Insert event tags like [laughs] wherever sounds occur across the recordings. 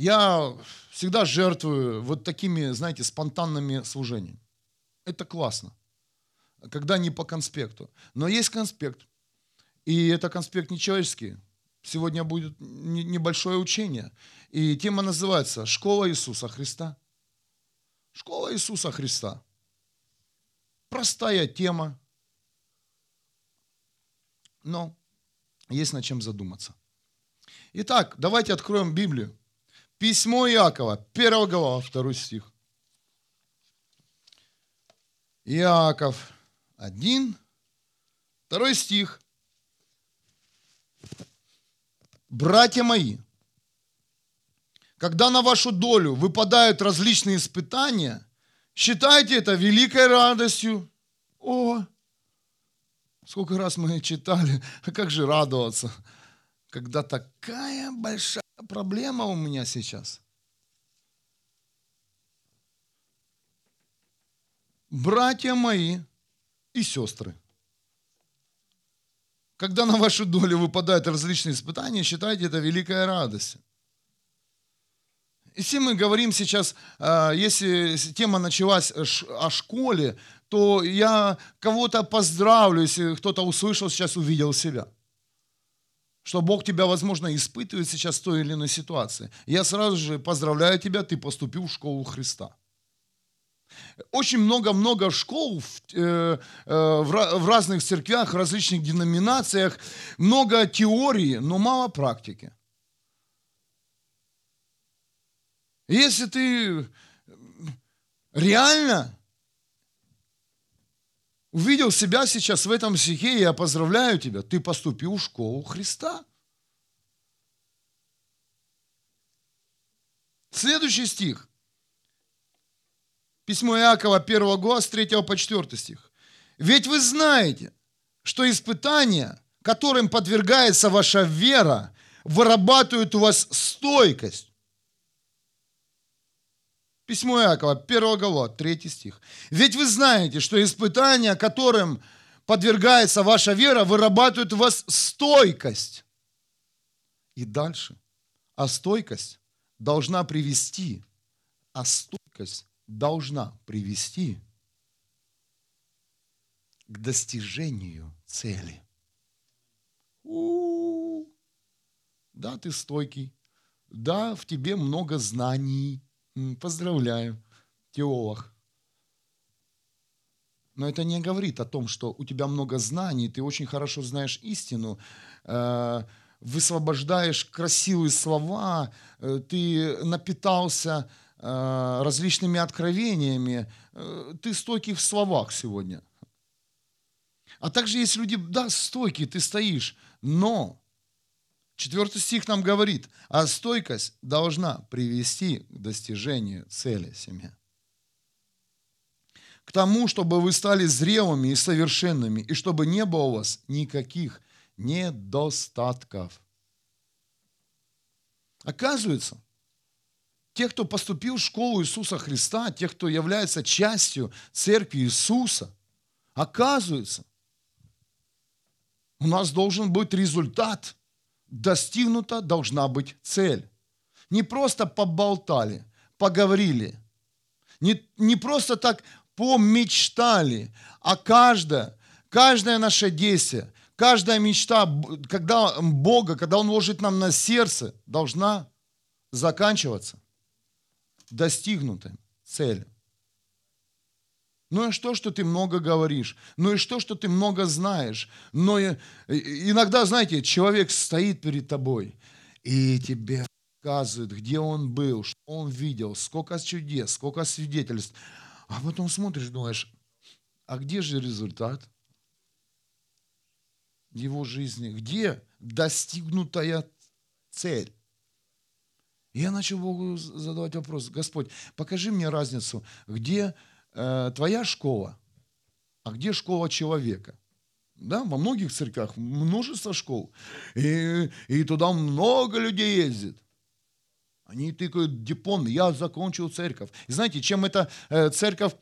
Я всегда жертвую вот такими, знаете, спонтанными служениями. Это классно, когда не по конспекту. Но есть конспект, и это конспект не человеческий. Сегодня будет небольшое учение, и тема называется «Школа Иисуса Христа». Школа Иисуса Христа. Простая тема, но есть над чем задуматься. Итак, давайте откроем Библию. Письмо Иакова, 1 глава, 2 стих. Иаков 1, 2 стих. Братья мои, когда на вашу долю выпадают различные испытания, считайте это великой радостью. О, сколько раз мы читали, [laughs] как же радоваться, когда такая большая проблема у меня сейчас. Братья мои и сестры, когда на вашу долю выпадают различные испытания, считайте это великая радость. Если мы говорим сейчас, а, если тема началась о школе, то я кого-то поздравлю, если кто-то услышал, сейчас увидел себя – что Бог тебя, возможно, испытывает сейчас в той или иной ситуации. Я сразу же поздравляю тебя, ты поступил в школу Христа. Очень много-много школ в, э, э, в разных церквях, различных деноминациях, много теории, но мало практики. Если ты реально увидел себя сейчас в этом стихе, я поздравляю тебя, ты поступил в школу Христа. Следующий стих. Письмо Иакова, 1 глава, с 3 по 4 стих. «Ведь вы знаете, что испытания, которым подвергается ваша вера, вырабатывают у вас стойкость. Письмо Иакова, 1 глава, 3 стих. Ведь вы знаете, что испытания, которым подвергается ваша вера, вырабатывают у вас стойкость. И дальше. А стойкость должна привести, а стойкость должна привести к достижению цели. У-у-у. Да, ты стойкий. Да, в тебе много знаний. Поздравляю, теолог. Но это не говорит о том, что у тебя много знаний, ты очень хорошо знаешь истину, э, высвобождаешь красивые слова, э, ты напитался э, различными откровениями, ты стойкий в словах сегодня. А также есть люди, да, стойкие, ты стоишь, но Четвертый стих нам говорит, а стойкость должна привести к достижению цели семьи. К тому, чтобы вы стали зрелыми и совершенными, и чтобы не было у вас никаких недостатков. Оказывается, те, кто поступил в школу Иисуса Христа, те, кто является частью церкви Иисуса, оказывается, у нас должен быть результат – достигнута должна быть цель. Не просто поболтали, поговорили, не, не просто так помечтали, а каждое, каждое наше действие, каждая мечта, когда Бога, когда Он ложит нам на сердце, должна заканчиваться достигнутой целью. Ну и что, что ты много говоришь? Ну и что, что ты много знаешь? Но иногда, знаете, человек стоит перед тобой и тебе показывает, где он был, что он видел, сколько чудес, сколько свидетельств. А потом смотришь, думаешь, а где же результат его жизни? Где достигнутая цель? Я начал Богу задавать вопрос, Господь, покажи мне разницу, где э, твоя школа, а где школа человека? Да, во многих церквях множество школ, и, и туда много людей ездит. Они тыкают диплом, я закончил церковь. И знаете, чем эта э, церковь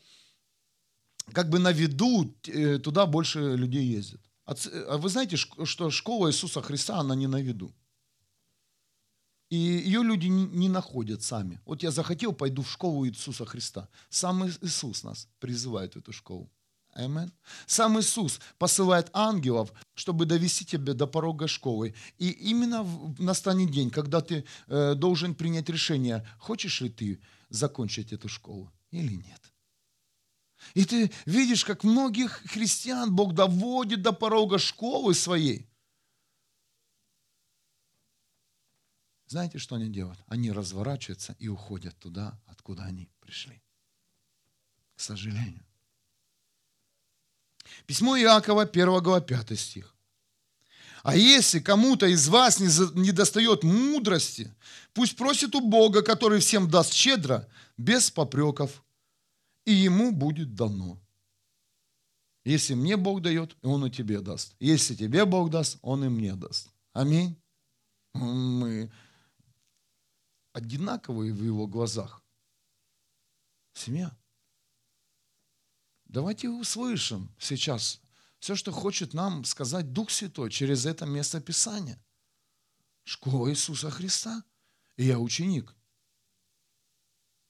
как бы на виду, э, туда больше людей ездит. А, а вы знаете, что школа Иисуса Христа, она не на виду. И ее люди не находят сами. Вот я захотел, пойду в школу Иисуса Христа. Сам Иисус нас призывает в эту школу. Амен. Сам Иисус посылает ангелов, чтобы довести тебя до порога школы. И именно настанет день, когда ты э, должен принять решение, хочешь ли ты закончить эту школу или нет. И ты видишь, как многих христиан Бог доводит до порога школы своей. Знаете, что они делают? Они разворачиваются и уходят туда, откуда они пришли. К сожалению. Письмо Иакова, 1 глава, 5 стих. А если кому-то из вас не, не достает мудрости, пусть просит у Бога, который всем даст щедро, без попреков, и ему будет дано. Если мне Бог дает, Он и тебе даст. Если тебе Бог даст, Он и мне даст. Аминь. Одинаковые в Его глазах. Семья. Давайте услышим сейчас все, что хочет нам сказать Дух Святой через это место Писания. Школа Иисуса Христа. И я ученик.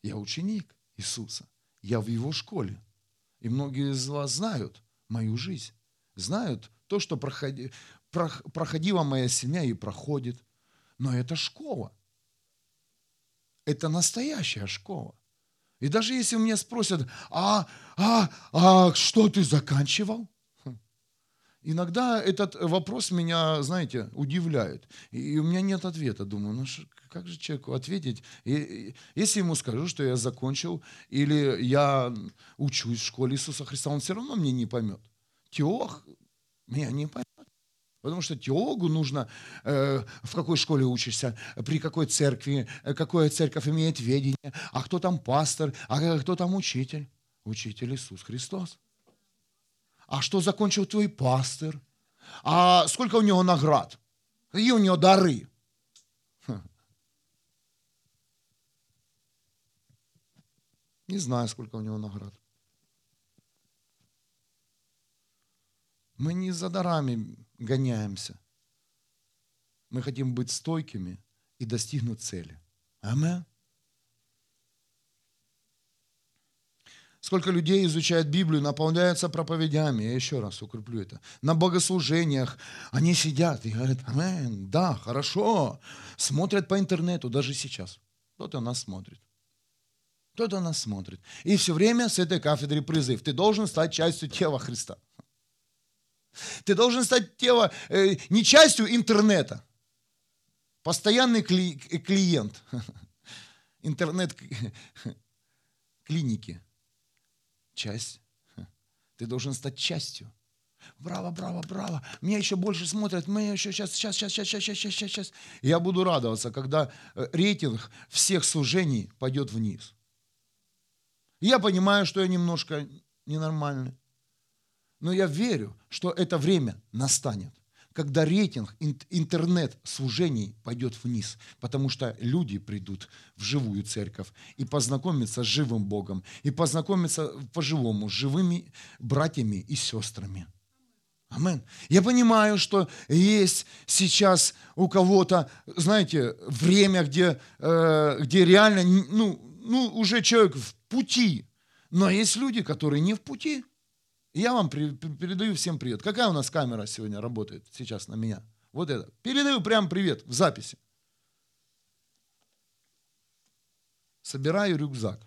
Я ученик Иисуса. Я в Его школе. И многие из вас знают мою жизнь. Знают то, что проходи, проходила моя семья и проходит. Но это школа. Это настоящая школа. И даже если у меня спросят, а, а, а что ты заканчивал? Хм. Иногда этот вопрос меня, знаете, удивляет. И у меня нет ответа. Думаю, ну как же человеку ответить? Если ему скажу, что я закончил, или я учусь в школе Иисуса Христа, он все равно мне не поймет. Теолог меня не поймет. Потому что теологу нужно, э, в какой школе учишься, при какой церкви, э, какая церковь имеет ведение, а кто там пастор, а кто там учитель. Учитель Иисус Христос. А что закончил твой пастор? А сколько у него наград? Какие у него дары? Не знаю, сколько у него наград. Мы не за дарами гоняемся. Мы хотим быть стойкими и достигнуть цели. Аминь. Сколько людей изучают Библию, наполняются проповедями, я еще раз укреплю это, на богослужениях, они сидят и говорят, амин, да, хорошо, смотрят по интернету, даже сейчас. Кто-то нас смотрит. Кто-то нас смотрит. И все время с этой кафедры призыв. Ты должен стать частью тела Христа. Ты должен стать тело, э, не частью интернета. Постоянный кли, клиент. [laughs] Интернет-клиники. [laughs] Часть. Ты должен стать частью. Браво, браво, браво. Меня еще больше смотрят. Мы еще сейчас, сейчас, сейчас, сейчас, сейчас, сейчас, сейчас, сейчас. Я буду радоваться, когда э, рейтинг всех служений пойдет вниз. Я понимаю, что я немножко ненормальный. Но я верю, что это время настанет, когда рейтинг интернет-служений пойдет вниз, потому что люди придут в живую церковь и познакомятся с живым Богом, и познакомятся по-живому с живыми братьями и сестрами. Амен. Я понимаю, что есть сейчас у кого-то, знаете, время, где, э, где реально, ну, ну, уже человек в пути. Но есть люди, которые не в пути. Я вам передаю всем привет. Какая у нас камера сегодня работает сейчас на меня? Вот это. Передаю прям привет в записи. Собираю рюкзак.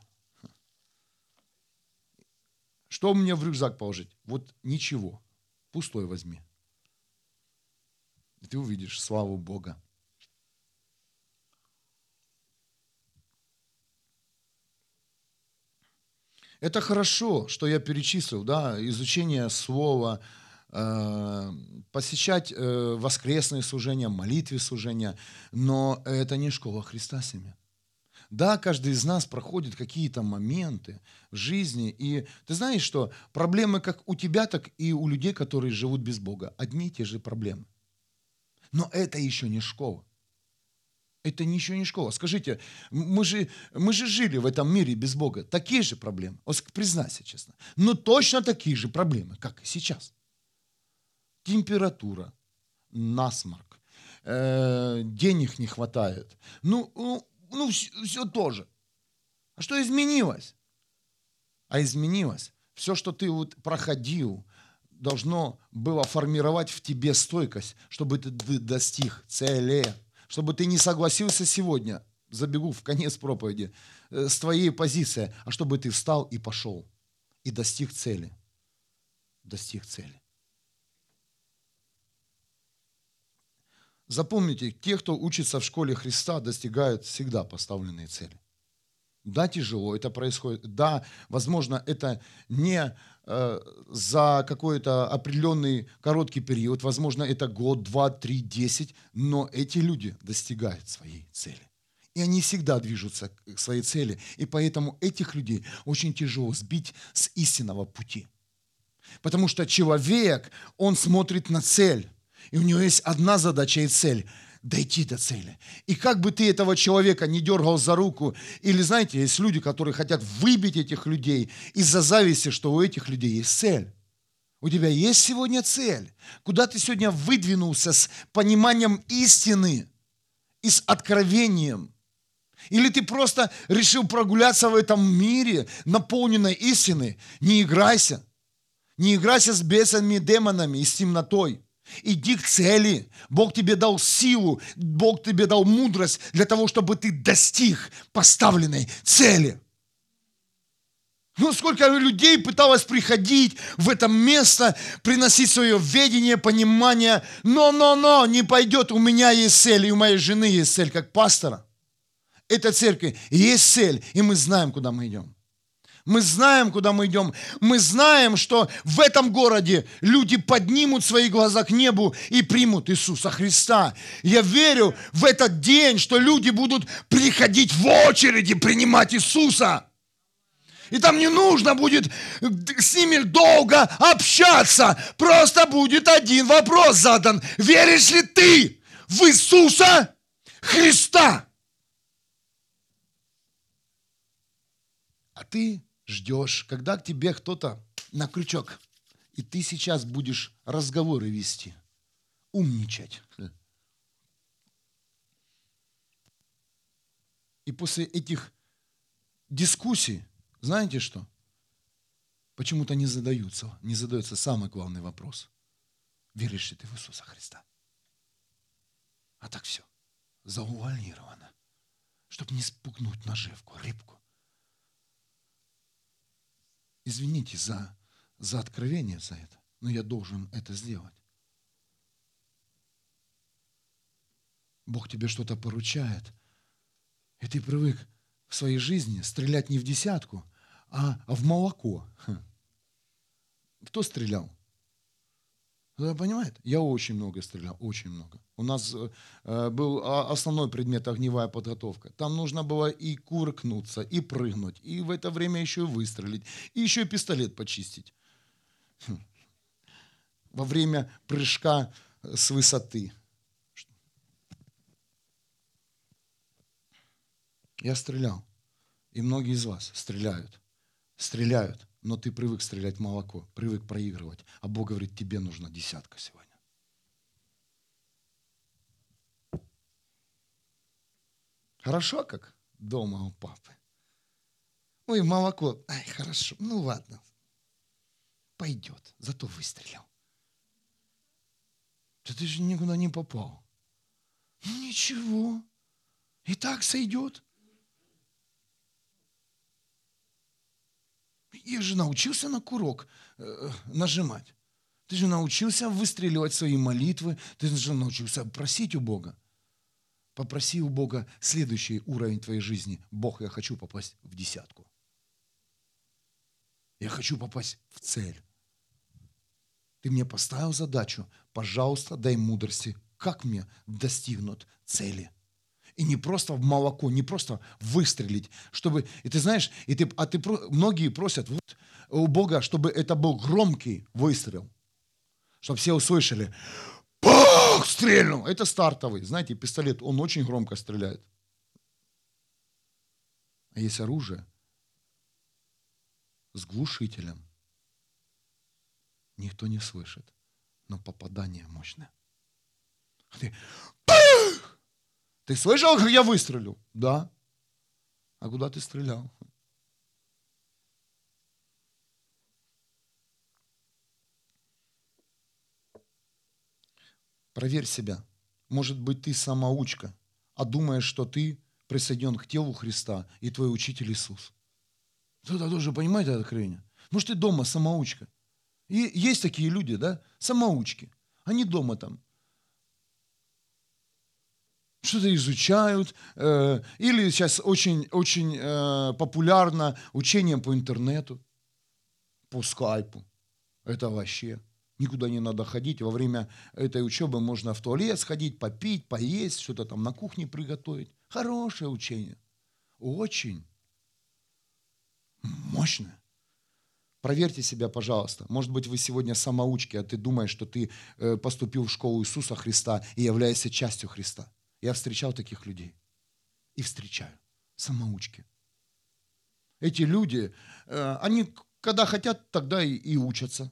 Что мне в рюкзак положить? Вот ничего. Пустой возьми. И ты увидишь славу Бога. Это хорошо, что я перечислил, да, изучение слова, э, посещать э, воскресные служения, молитвы служения, но это не школа Христа семья. Да, каждый из нас проходит какие-то моменты в жизни, и ты знаешь, что проблемы как у тебя, так и у людей, которые живут без Бога, одни и те же проблемы. Но это еще не школа. Это ничего не школа. Скажите, мы же, мы же жили в этом мире без Бога. Такие же проблемы. Вот признайся честно. Но точно такие же проблемы, как и сейчас. Температура, насморк, э, денег не хватает. Ну, ну, ну все, все тоже. А что изменилось? А изменилось. Все, что ты вот проходил, должно было формировать в тебе стойкость, чтобы ты достиг цели, чтобы ты не согласился сегодня, забегу в конец проповеди, э, с твоей позиции, а чтобы ты встал и пошел, и достиг цели. Достиг цели. Запомните, те, кто учится в школе Христа, достигают всегда поставленные цели. Да, тяжело это происходит. Да, возможно, это не за какой-то определенный короткий период. Возможно, это год, два, три, десять. Но эти люди достигают своей цели. И они всегда движутся к своей цели. И поэтому этих людей очень тяжело сбить с истинного пути. Потому что человек, он смотрит на цель. И у него есть одна задача и цель дойти до цели. И как бы ты этого человека не дергал за руку, или знаете, есть люди, которые хотят выбить этих людей из-за зависти, что у этих людей есть цель. У тебя есть сегодня цель, куда ты сегодня выдвинулся с пониманием истины и с откровением. Или ты просто решил прогуляться в этом мире, наполненной истиной. Не играйся. Не играйся с бесами, демонами и с темнотой. Иди к цели. Бог тебе дал силу, Бог тебе дал мудрость для того, чтобы ты достиг поставленной цели. Ну, сколько людей пыталось приходить в это место, приносить свое ведение, понимание. Но, но, но, не пойдет. У меня есть цель, и у моей жены есть цель, как пастора. Это церковь. Есть цель, и мы знаем, куда мы идем. Мы знаем, куда мы идем. Мы знаем, что в этом городе люди поднимут свои глаза к небу и примут Иисуса Христа. Я верю в этот день, что люди будут приходить в очереди принимать Иисуса. И там не нужно будет с ними долго общаться. Просто будет один вопрос задан. Веришь ли ты в Иисуса Христа? А ты ждешь, когда к тебе кто-то на крючок, и ты сейчас будешь разговоры вести, умничать. И после этих дискуссий, знаете что? Почему-то не задаются, не задается самый главный вопрос. Веришь ли ты в Иисуса Христа? А так все, заувалировано, чтобы не спугнуть наживку, рыбку. Извините за, за откровение за это, но я должен это сделать. Бог тебе что-то поручает, и ты привык в своей жизни стрелять не в десятку, а в молоко. Кто стрелял? Кто понимает? Я очень много стрелял, очень много. У нас э, был основной предмет огневая подготовка. Там нужно было и куркнуться, и прыгнуть, и в это время еще и выстрелить, и еще и пистолет почистить. Хм. Во время прыжка с высоты. Я стрелял. И многие из вас стреляют. Стреляют но ты привык стрелять в молоко, привык проигрывать. А Бог говорит, тебе нужна десятка сегодня. Хорошо, как дома у папы. Ой, молоко. Ай, хорошо. Ну ладно. Пойдет. Зато выстрелил. Да ты же никуда не попал. Ничего. И так сойдет. Я же научился на курок э, нажимать. Ты же научился выстреливать свои молитвы. Ты же научился просить у Бога. Попроси у Бога следующий уровень твоей жизни. Бог, я хочу попасть в десятку. Я хочу попасть в цель. Ты мне поставил задачу. Пожалуйста, дай мудрости. Как мне достигнуть цели? И не просто в молоко, не просто выстрелить, чтобы, и ты знаешь, и ты, а ты, многие просят вот, у Бога, чтобы это был громкий выстрел, чтобы все услышали, Бог стрельнул. Это стартовый. Знаете, пистолет, он очень громко стреляет. А есть оружие с глушителем. Никто не слышит, но попадание мощное. Ты Ты слышал, как я выстрелил? Да. А куда ты стрелял? Проверь себя. Может быть, ты самоучка, а думаешь, что ты присоединен к телу Христа и твой учитель Иисус. Кто-то тоже понимает это откровение? Может, ты дома самоучка. И есть такие люди, да, самоучки. Они дома там что-то изучают, э, или сейчас очень, очень э, популярно учение по интернету, по скайпу. Это вообще никуда не надо ходить. Во время этой учебы можно в туалет сходить, попить, поесть, что-то там на кухне приготовить. Хорошее учение. Очень мощное. Проверьте себя, пожалуйста. Может быть, вы сегодня самоучки, а ты думаешь, что ты э, поступил в школу Иисуса Христа и являешься частью Христа. Я встречал таких людей. И встречаю. Самоучки. Эти люди, э, они когда хотят, тогда и, и учатся.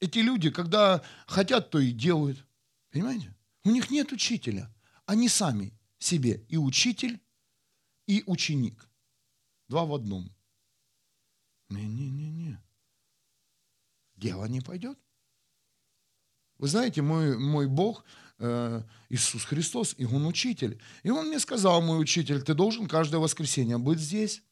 Эти люди, когда хотят, то и делают. Понимаете? У них нет учителя. Они сами себе и учитель, и ученик. Два в одном. Не-не-не-не. Дело не пойдет. Вы знаете, мой, мой Бог, Иисус Христос, и Он учитель. И Он мне сказал, мой учитель, ты должен каждое воскресенье быть здесь.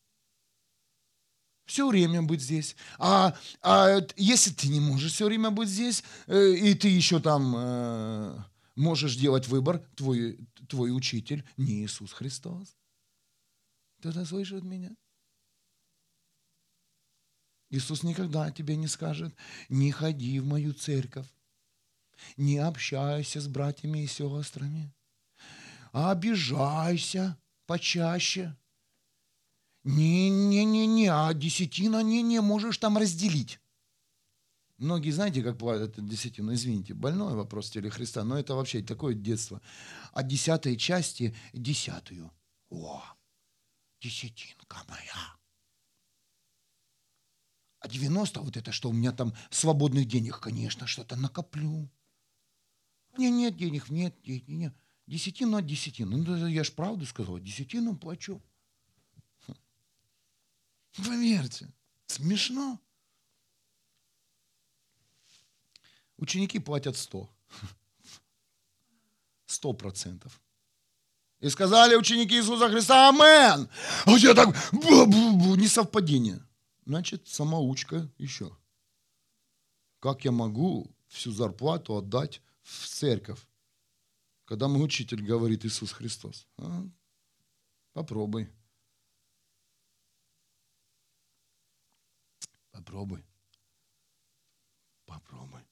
Все время быть здесь. А, а если ты не можешь все время быть здесь, э, и ты еще там э, можешь делать выбор, твой, твой учитель не Иисус Христос. Кто-то слышит меня? Иисус никогда тебе не скажет, не ходи в мою церковь не общайся с братьями и сестрами, а обижайся почаще. Не-не-не-не, а десятина не-не, можешь там разделить. Многие знаете, как бывает это десятина? Извините, больной вопрос в теле Христа, но это вообще такое детство. От десятой части десятую. О, десятинка моя. А 90 вот это что, у меня там свободных денег, конечно, что-то накоплю. Меня нет денег, нет денег, нет. Десятину от десятину. Ну, я ж правду сказал, десятину плачу. Поверьте, смешно. Ученики платят сто. Сто процентов. И сказали ученики Иисуса Христа, амен. А я так, бу -бу -бу, не совпадение. Значит, самоучка еще. Как я могу всю зарплату отдать в церковь, когда мой учитель говорит Иисус Христос. А? Попробуй. Попробуй. Попробуй.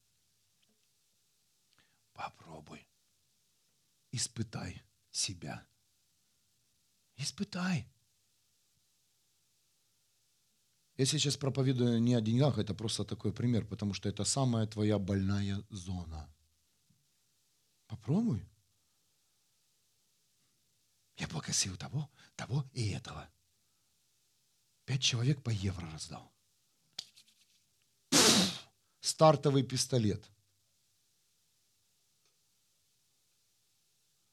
Попробуй. Испытай себя. Испытай. Я сейчас проповедую не о деньгах, это просто такой пример, потому что это самая твоя больная зона – Попробуй. Я попросил того, того и этого. Пять человек по евро раздал. стартовый пистолет.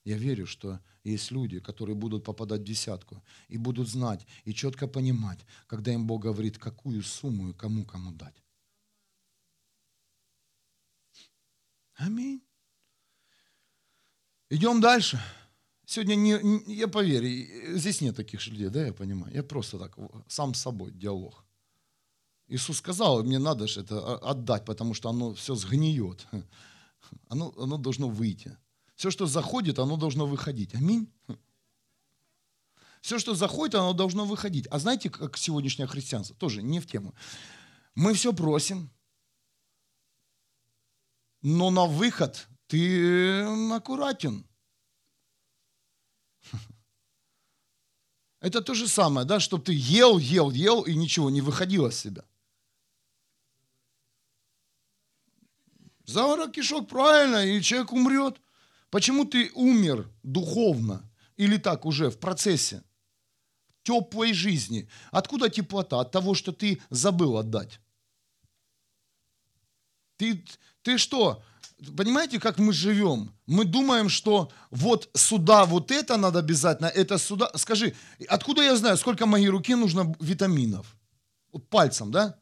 Я верю, что есть люди, которые будут попадать в десятку и будут знать и четко понимать, когда им Бог говорит, какую сумму и кому кому дать. Аминь. Идем дальше. Сегодня, не, не, я поверю, здесь нет таких людей, да, я понимаю. Я просто так, сам с собой диалог. Иисус сказал, мне надо же это отдать, потому что оно все сгниет. [laughs] Оно, оно должно выйти. Все, что заходит, оно должно выходить. Аминь. Все, что заходит, оно должно выходить. А знаете, как сегодняшнее христианство? Тоже не в тему. Мы все просим, но на выход ты аккуратен. [laughs] Это то же самое, да, чтобы ты ел, ел, ел и ничего не выходило из себя. Заворот кишок, правильно, и человек умрет. Почему ты умер духовно или так уже в процессе теплой жизни? Откуда теплота? От того, что ты забыл отдать. Ты, ты что? Понимаете, как мы живем? Мы думаем, что вот сюда вот это надо обязательно, это сюда. Скажи, откуда я знаю, сколько моей руке нужно витаминов? Вот пальцем, да?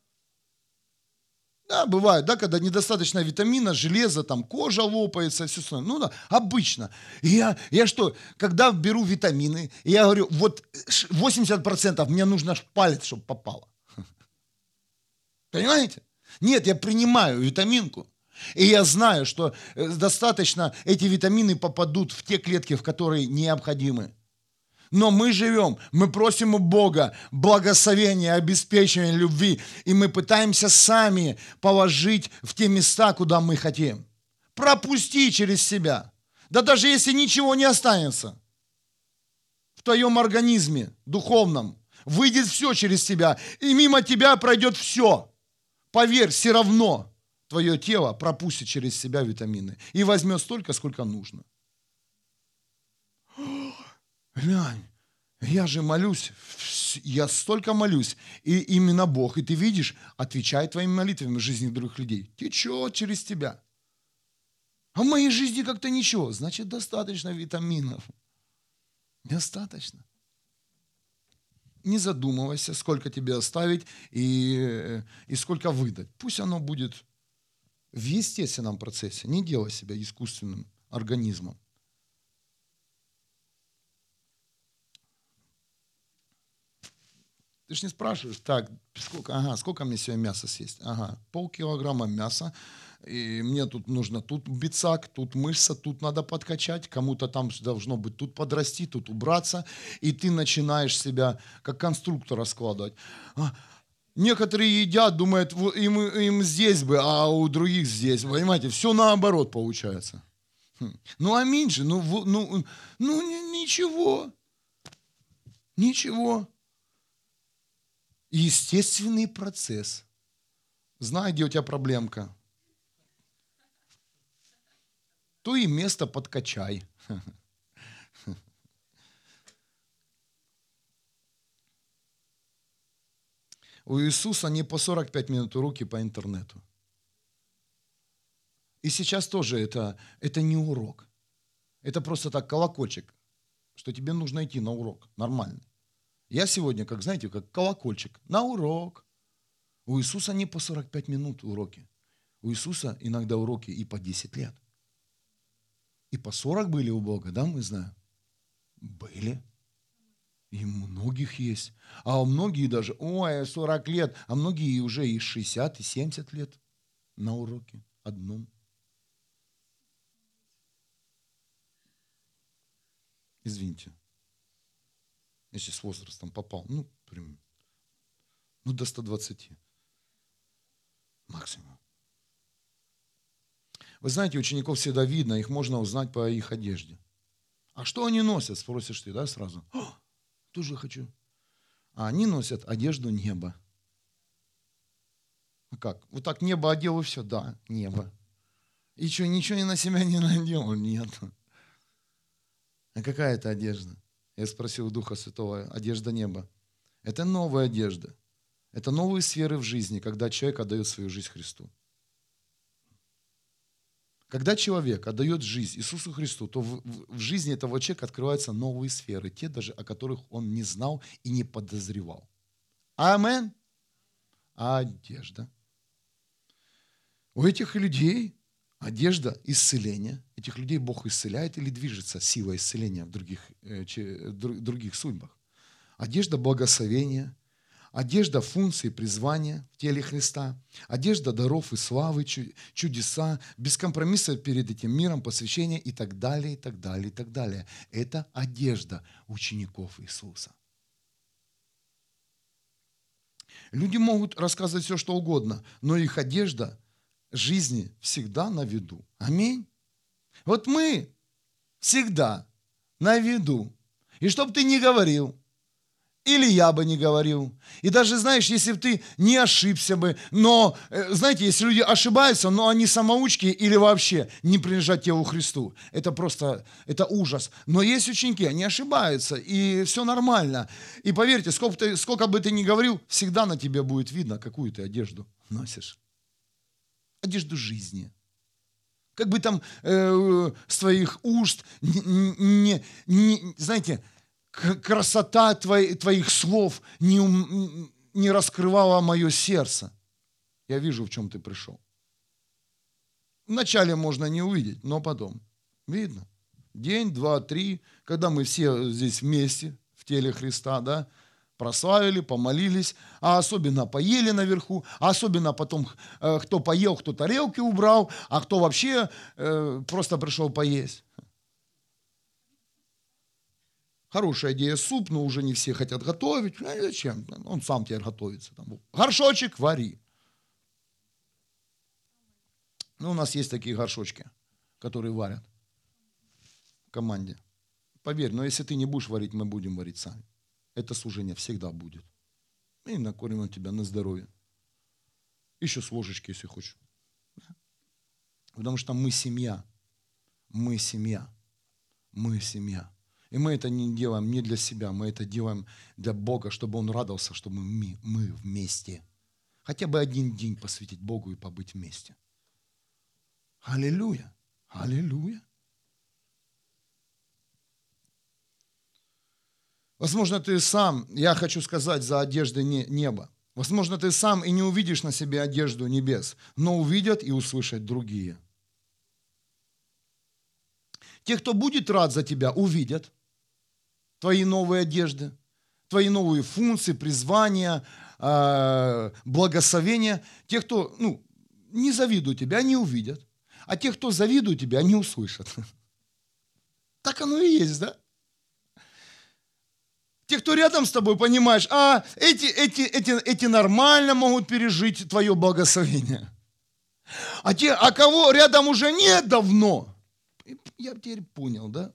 Да, бывает, да, когда недостаточно витамина, железа, там кожа лопается, все остальное. Ну да, обычно. Я, я что, когда беру витамины, я говорю, вот 80% мне нужно палец, чтобы попало. [laughs] Понимаете? Нет, я принимаю витаминку. И я знаю, что э, достаточно эти витамины попадут в те клетки, в которые необходимы. Но мы живем, мы просим у Бога благословения, обеспечения, любви, и мы пытаемся сами положить в те места, куда мы хотим. Пропусти через себя. Да даже если ничего не останется в твоем организме духовном, выйдет все через тебя, и мимо тебя пройдет все. Поверь, все равно твое тело пропустит через себя витамины и возьмет столько, сколько нужно. [gasps] Глянь, я же молюсь, я столько молюсь, и именно Бог, и ты видишь, отвечает твоими молитвами в жизни других людей. Течет через тебя. А в моей жизни как-то ничего. Значит, достаточно витаминов. Достаточно. Не задумывайся, сколько тебе оставить и, и сколько выдать. Пусть оно будет в естественном процессе. Не делай себя искусственным организмом. Ты же не спрашиваешь, так, сколько, ага, сколько мне сегодня мяса съесть? Ага, полкилограмма мяса, и мне тут нужно тут бицак, тут мышца, тут надо подкачать, кому-то там должно быть тут подрасти, тут убраться, и ты начинаешь себя как конструктор раскладывать. А, Некоторые едят, думают, им, им здесь бы, а у других здесь. Понимаете, все наоборот получается. Хм. Ну, аминь же, ну, ну, ну ничего. Ничего. Естественный процесс. Знаю, где у тебя проблемка. То и место подкачай. [laughs] У Иисуса не по 45 минут уроки по интернету. И сейчас тоже это, это не урок. Это просто так колокольчик, что тебе нужно идти на урок. Нормально. Я сегодня, как знаете, как колокольчик. На урок. У Иисуса не по 45 минут уроки. У Иисуса иногда уроки и по 10 лет. И по 40 были у Бога, да, мы знаем? Были. И многих есть. А у многих даже, ой, 40 лет, а многие уже и 60, и 70 лет на уроке одном. Извините, если с возрастом попал, ну, прям, ну, до 120 максимум. Вы знаете, учеников всегда видно, их можно узнать по их одежде. А что они носят, спросишь ты, да, сразу? О, тоже хочу. А они носят одежду неба. А как? Вот так небо одел и все? Да, небо. И что, ничего не на себя не надел? Нет. А какая это одежда? Я спросил Духа Святого, одежда неба. Это новая одежда. Это новые сферы в жизни, когда человек отдает свою жизнь Христу. Когда человек отдает жизнь Иисусу Христу, то в, в жизни этого человека открываются новые сферы, те даже, о которых он не знал и не подозревал. Амен. Одежда? У этих людей одежда исцеления. Этих людей Бог исцеляет или движется сила исцеления в других, э, других судьбах. Одежда благословения, одежда функции призвания в теле Христа, одежда даров и славы, чудеса, без компромисса перед этим миром, посвящение и так далее, и так далее, и так далее. Это одежда учеников Иисуса. Люди могут рассказывать все, что угодно, но их одежда жизни всегда на виду. Аминь. Вот мы всегда на виду. И чтоб ты не говорил, или я бы не говорил. И даже, знаешь, если бы ты не ошибся бы, но, э, знаете, если люди ошибаются, но они самоучки или вообще не принадлежат телу Христу, это просто, это ужас. Но есть ученики, они ошибаются, и все нормально. И поверьте, сколько, ты, сколько бы ты ни говорил, всегда на тебе будет видно, какую ты одежду носишь. одежду жизни. Как бы там э, с твоих уст, не, не, не, знаете, красота твои, твоих слов не, не раскрывала мое сердце. Я вижу, в чем ты пришел. Вначале можно не увидеть, но потом. Видно. День, два, три, когда мы все здесь вместе, в теле Христа, да, прославили, помолились, а особенно поели наверху, а особенно потом, э, кто поел, кто тарелки убрал, а кто вообще э, просто пришел поесть. Хорошая идея суп, но уже не все хотят готовить. А зачем? Он сам теперь готовится. Там, горшочек вари. Ну, у нас есть такие горшочки, которые варят в команде. Поверь, но если ты не будешь варить, мы будем варить сами. Это служение всегда будет. И накормим тебя на здоровье. Еще с ложечки, если хочешь. Потому что мы семья. Мы семья. Мы семья. И мы это не делаем не для себя, мы это делаем для Бога, чтобы Он радовался, чтобы мы, мы вместе. Хотя бы один день посвятить Богу и побыть вместе. Аллилуйя! Аллилуйя! Возможно, ты сам, я хочу сказать, за одежды неба. Возможно, ты сам и не увидишь на себе одежду небес, но увидят и услышат другие. Те, кто будет рад за тебя, увидят твои новые одежды, твои новые функции, призвания, а, благословения. Те, кто ну, не завидуют тебя, они увидят. А те, кто завидуют тебя, они услышат. [laughs] Так оно и есть, да? Те, кто рядом с тобой, понимаешь, а эти, эти, эти, эти нормально могут пережить твое благословение. А, те, а кого рядом уже нет давно, я теперь понял, да,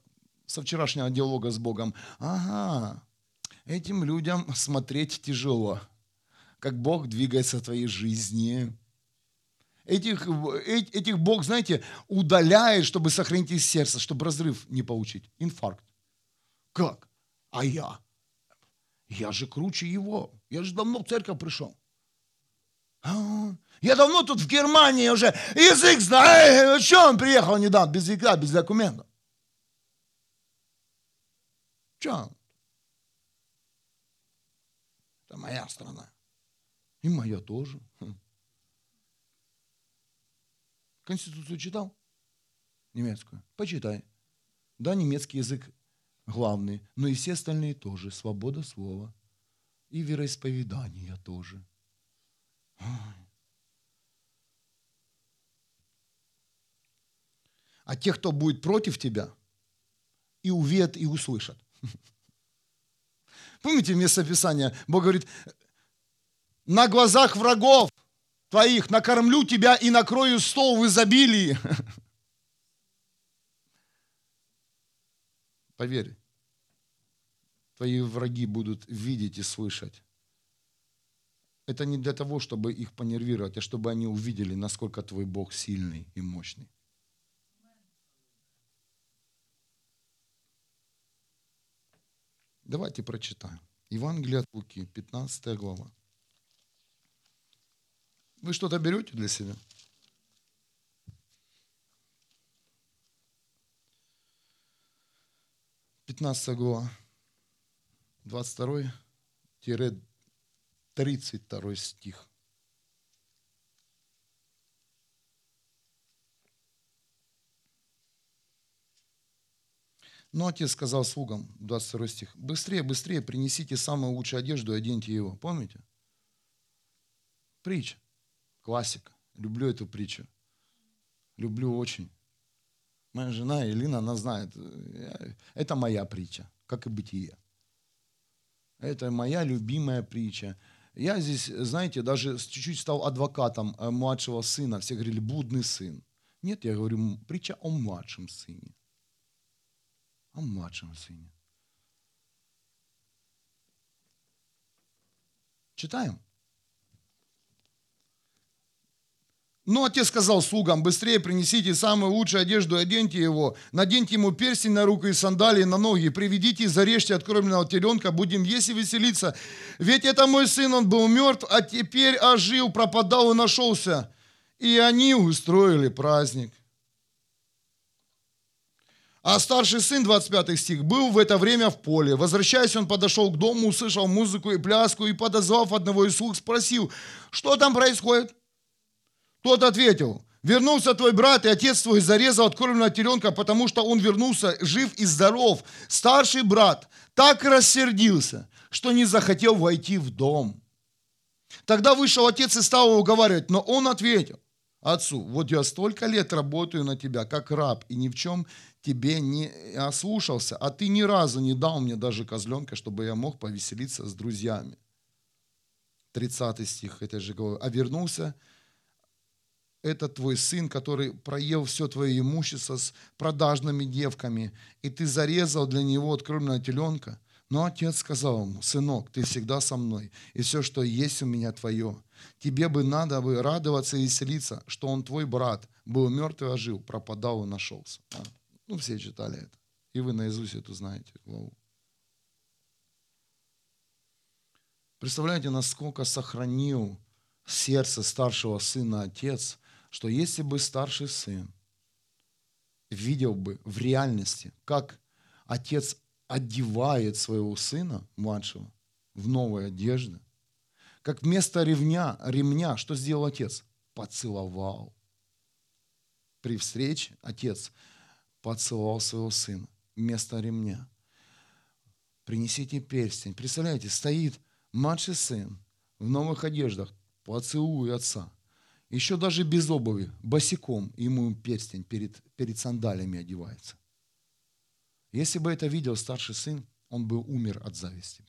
со вчерашнего диалога с Богом, ага, этим людям смотреть тяжело, как Бог двигается в твоей жизни. Этих, этих Бог, знаете, удаляет, чтобы сохранить из сердца, чтобы разрыв не получить, инфаркт. Как? А я? Я же круче его. Я же давно в церковь пришел. А, я давно тут в Германии уже язык знаю. Что он приехал недавно без языка, без документов? Что? Это моя страна. И моя тоже. Хм. Конституцию читал? Немецкую. Почитай. Да, немецкий язык главный, но и все остальные тоже. Свобода слова. И вероисповедание тоже. А те, кто будет против тебя, и увидят, и услышат. [laughs] Помните место Писания? Бог говорит, на глазах врагов твоих накормлю тебя и накрою стол в изобилии. [laughs] Поверь, твои враги будут видеть и слышать. Это не для того, чтобы их понервировать, а чтобы они увидели, насколько твой Бог сильный и мощный. Давайте прочитаем. Евангелие от Луки, 15 глава. Вы что-то берете для себя? 15 глава, 22-32 стих. Но отец сказал слугам, 22 стих, быстрее, быстрее принесите самую лучшую одежду и оденьте его. Помните? Притча. Классика. Люблю эту притчу. Люблю очень. Моя жена Элина, она знает, э, это моя притча, как и бытие. Это моя любимая притча. Я здесь, знаете, даже чуть-чуть стал адвокатом э, младшего сына. Все говорили, блудный сын. Нет, я говорю, притча о младшем сыне. О младшем сыне. Читаем. Но отец сказал слугам, быстрее принесите самую лучшую одежду, оденьте его, наденьте ему перстень на руку и сандалии на ноги, приведите и зарежьте откормленного теленка, будем есть и веселиться. Ведь это мой сын, он был мертв, а теперь ожил, пропадал и нашелся. И они устроили праздник. А старший сын, 25 стих, был в это время в поле. Возвращаясь, он подошел к дому, услышал музыку и пляску, и, подозвав одного из слуг, спросил, что там происходит? Тот ответил, вернулся твой брат, и отец твой зарезал откормленного теленка, потому что он вернулся жив и здоров. Старший брат так рассердился, что не захотел войти в дом. Тогда вышел отец и стал его уговаривать, но он ответил, отцу, вот я столько лет работаю на тебя, как раб, и ни в чем тебе не ослушался, а ты ни разу не дал мне даже козленка, чтобы я мог повеселиться с друзьями. 30 стих это же говорит. А вернулся это твой сын, который проел все твое имущество с продажными девками, и ты зарезал для него откормленного теленка. Но отец сказал ему, сынок, ты всегда со мной, и все, что есть у меня твое. Тебе бы надо бы радоваться и веселиться, что он твой брат, был мертвый, а жил, пропадал и нашелся. А, ну, все читали это. И вы наизусть эту знаете главу. Представляете, насколько сохранил сердце старшего сына отец, что если бы старший сын видел бы в реальности, как отец одевает своего сына младшего в новые одежды, как вместо ремня, ремня что сделал отец? Поцеловал. При встрече отец поцеловал своего сына вместо ремня. Принесите перстень. Представляете, стоит младший сын в новых одеждах, поцелуй отца. Еще даже без обуви, босиком ему перстень перед, перед сандалиями одевается. Если бы это видел старший сын, он бы умер от зависти.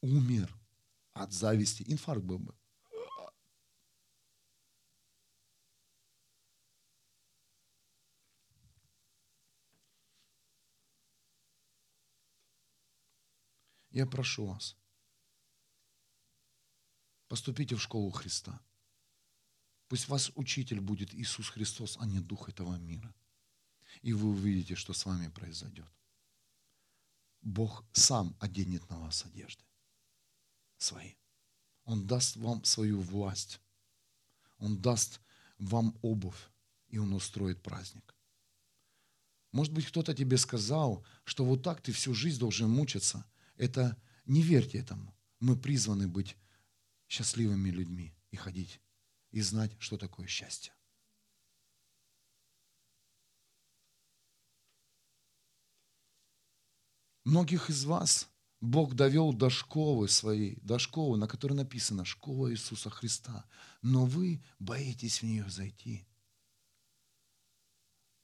Умер от зависти. Инфаркт был бы. Я прошу вас, поступите в школу Христа. Пусть вас учитель будет Иисус Христос, а не дух этого мира. И вы увидите, что с вами произойдет. Бог сам оденет на вас одежды свои. Он даст вам свою власть. Он даст вам обувь, и Он устроит праздник. Может быть, кто-то тебе сказал, что вот так ты всю жизнь должен мучиться – это не верьте этому. Мы призваны быть счастливыми людьми и ходить, и знать, что такое счастье. Многих из вас Бог довел до школы своей, до школы, на которой написано «Школа Иисуса Христа», но вы боитесь в нее зайти.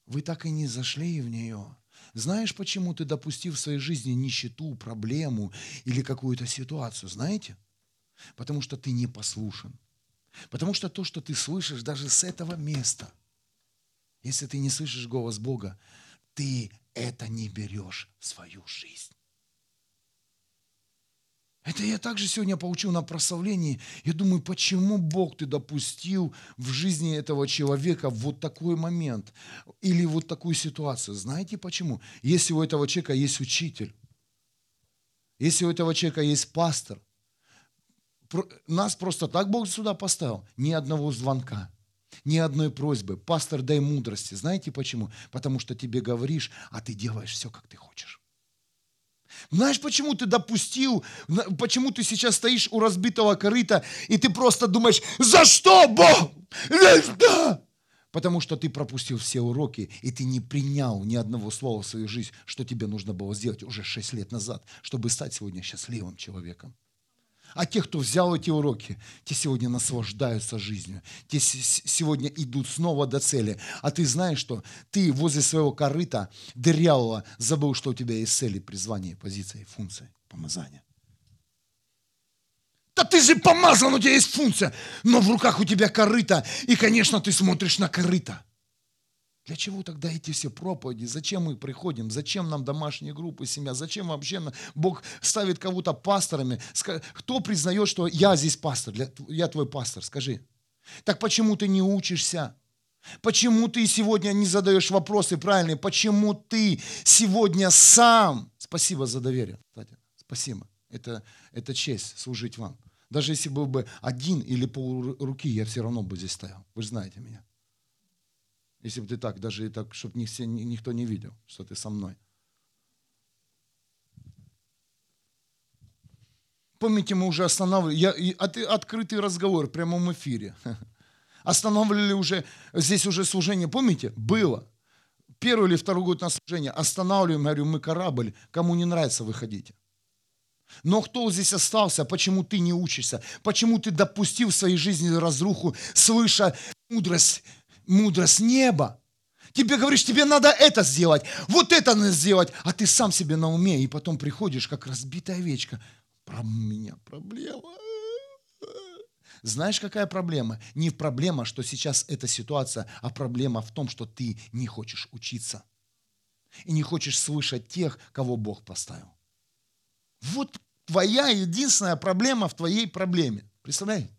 Вы так и не зашли в нее. Знаешь, почему ты допустил в своей жизни нищету, проблему или какую-то ситуацию? Знаете? Потому что ты не послушен. Потому что то, что ты слышишь даже с этого места, если ты не слышишь голос Бога, ты это не берешь в свою жизнь. Это я также сегодня получил на прославлении. Я думаю, почему Бог ты допустил в жизни этого человека вот такой момент или вот такую ситуацию? Знаете почему? Если у этого человека есть учитель, если у этого человека есть пастор, нас просто так Бог сюда поставил. Ни одного звонка, ни одной просьбы. Пастор, дай мудрости. Знаете почему? Потому что тебе говоришь, а ты делаешь все, как ты хочешь. Знаешь, почему ты допустил, почему ты сейчас стоишь у разбитого корыта, и ты просто думаешь, за что, Бог? Что? Потому что ты пропустил все уроки, и ты не принял ни одного слова в свою жизнь, что тебе нужно было сделать уже 6 лет назад, чтобы стать сегодня счастливым человеком. А те, кто взял эти уроки, те сегодня наслаждаются жизнью. Те сегодня идут снова до цели. А ты знаешь, что ты возле своего корыта дырявого забыл, что у тебя есть цели, призвание, позиция функция помазания. Да ты же помазан, у тебя есть функция, но в руках у тебя корыто, и, конечно, ты смотришь на корыто. Для чего тогда эти все проповеди? Зачем мы приходим? Зачем нам домашние группы, семья? Зачем вообще Бог ставит кого-то пасторами? Кто признает, что я здесь пастор, я твой пастор? Скажи. Так почему ты не учишься? Почему ты сегодня не задаешь вопросы правильные? Почему ты сегодня сам? Спасибо за доверие, кстати. Спасибо. Это, это честь служить вам. Даже если был бы один или пол руки, я все равно бы здесь стоял. Вы знаете меня. Если бы ты так, даже так, чтобы никто не видел, что ты со мной. Помните, мы уже останавливали, я, от, открытый разговор в прямом эфире. [laughs] Останавливали уже, здесь уже служение, помните, было. Первый или второй год на служение. Останавливаем, говорю, мы корабль, кому не нравится, выходите. Но кто здесь остался? Почему ты не учишься? Почему ты допустил в своей жизни разруху, слыша мудрость, мудрость неба? Тебе говоришь, тебе надо это сделать, вот это надо сделать, а ты сам себе на уме, и потом приходишь, как разбитая овечка. Про меня проблема. Знаешь, какая проблема? Не проблема, что сейчас эта ситуация, а проблема в том, что ты не хочешь учиться. И не хочешь слышать тех, кого Бог поставил. Вот твоя единственная проблема в твоей проблеме. Представляете?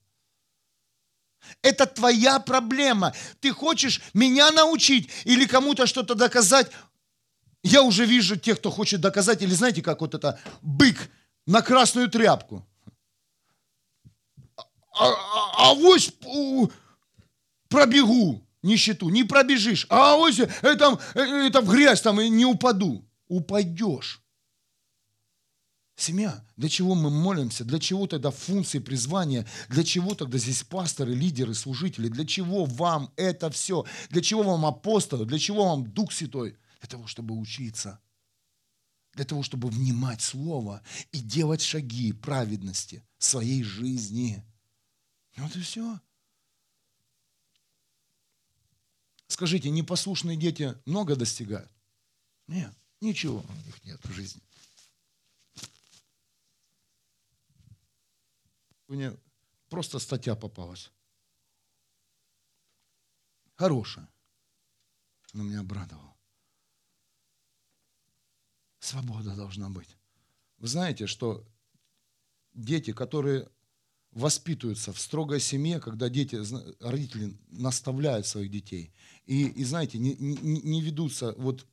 Это твоя проблема. Ты хочешь меня научить или кому-то что-то доказать. Я уже вижу тех, кто хочет доказать, или знаете, как вот это бык на красную тряпку. А, а, а авось пробегу нищету, не пробежишь. А авось это, это в грязь там и не упаду. Упадешь. Семья. Для чего мы молимся? Для чего тогда функции призвания? Для чего тогда здесь пасторы, лидеры, служители? Для чего вам это все? Для чего вам апостолы? Для чего вам Дух Святой? Для того, чтобы учиться. Для того, чтобы внимать Слово и делать шаги праведности своей жизни. Вот и все. Скажите, непослушные дети много достигают? Нет, ничего у них нет в жизни. Мне просто статья попалась. Хорошая. Но меня обрадовала. Свобода должна быть. Вы знаете, что дети, которые воспитываются в строгой семье, когда дети, родители наставляют своих детей, и, и знаете, не, не, не ведутся, вот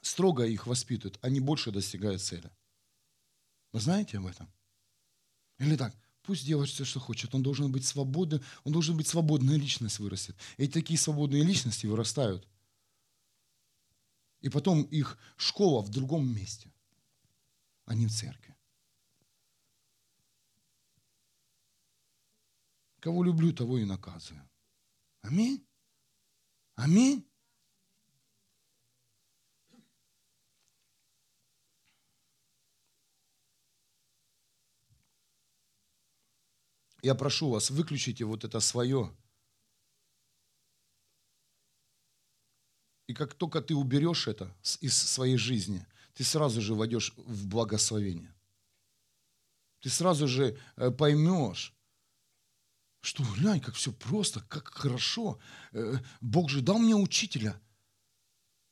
строго их воспитывают, они больше достигают цели. Вы знаете об этом? Или так, Пусть делает все, что хочет. Он должен быть свободным, он должен быть свободная личность вырастет. И такие свободные личности вырастают. И потом их школа в другом месте, а не в церкви. Кого люблю, того и наказываю. Аминь. Аминь. Я прошу вас, выключите вот это свое. И как только ты уберешь это из своей жизни, ты сразу же войдешь в благословение. Ты сразу же э, поймешь, что, глянь, как все просто, как хорошо. Э, Бог же дал мне учителя.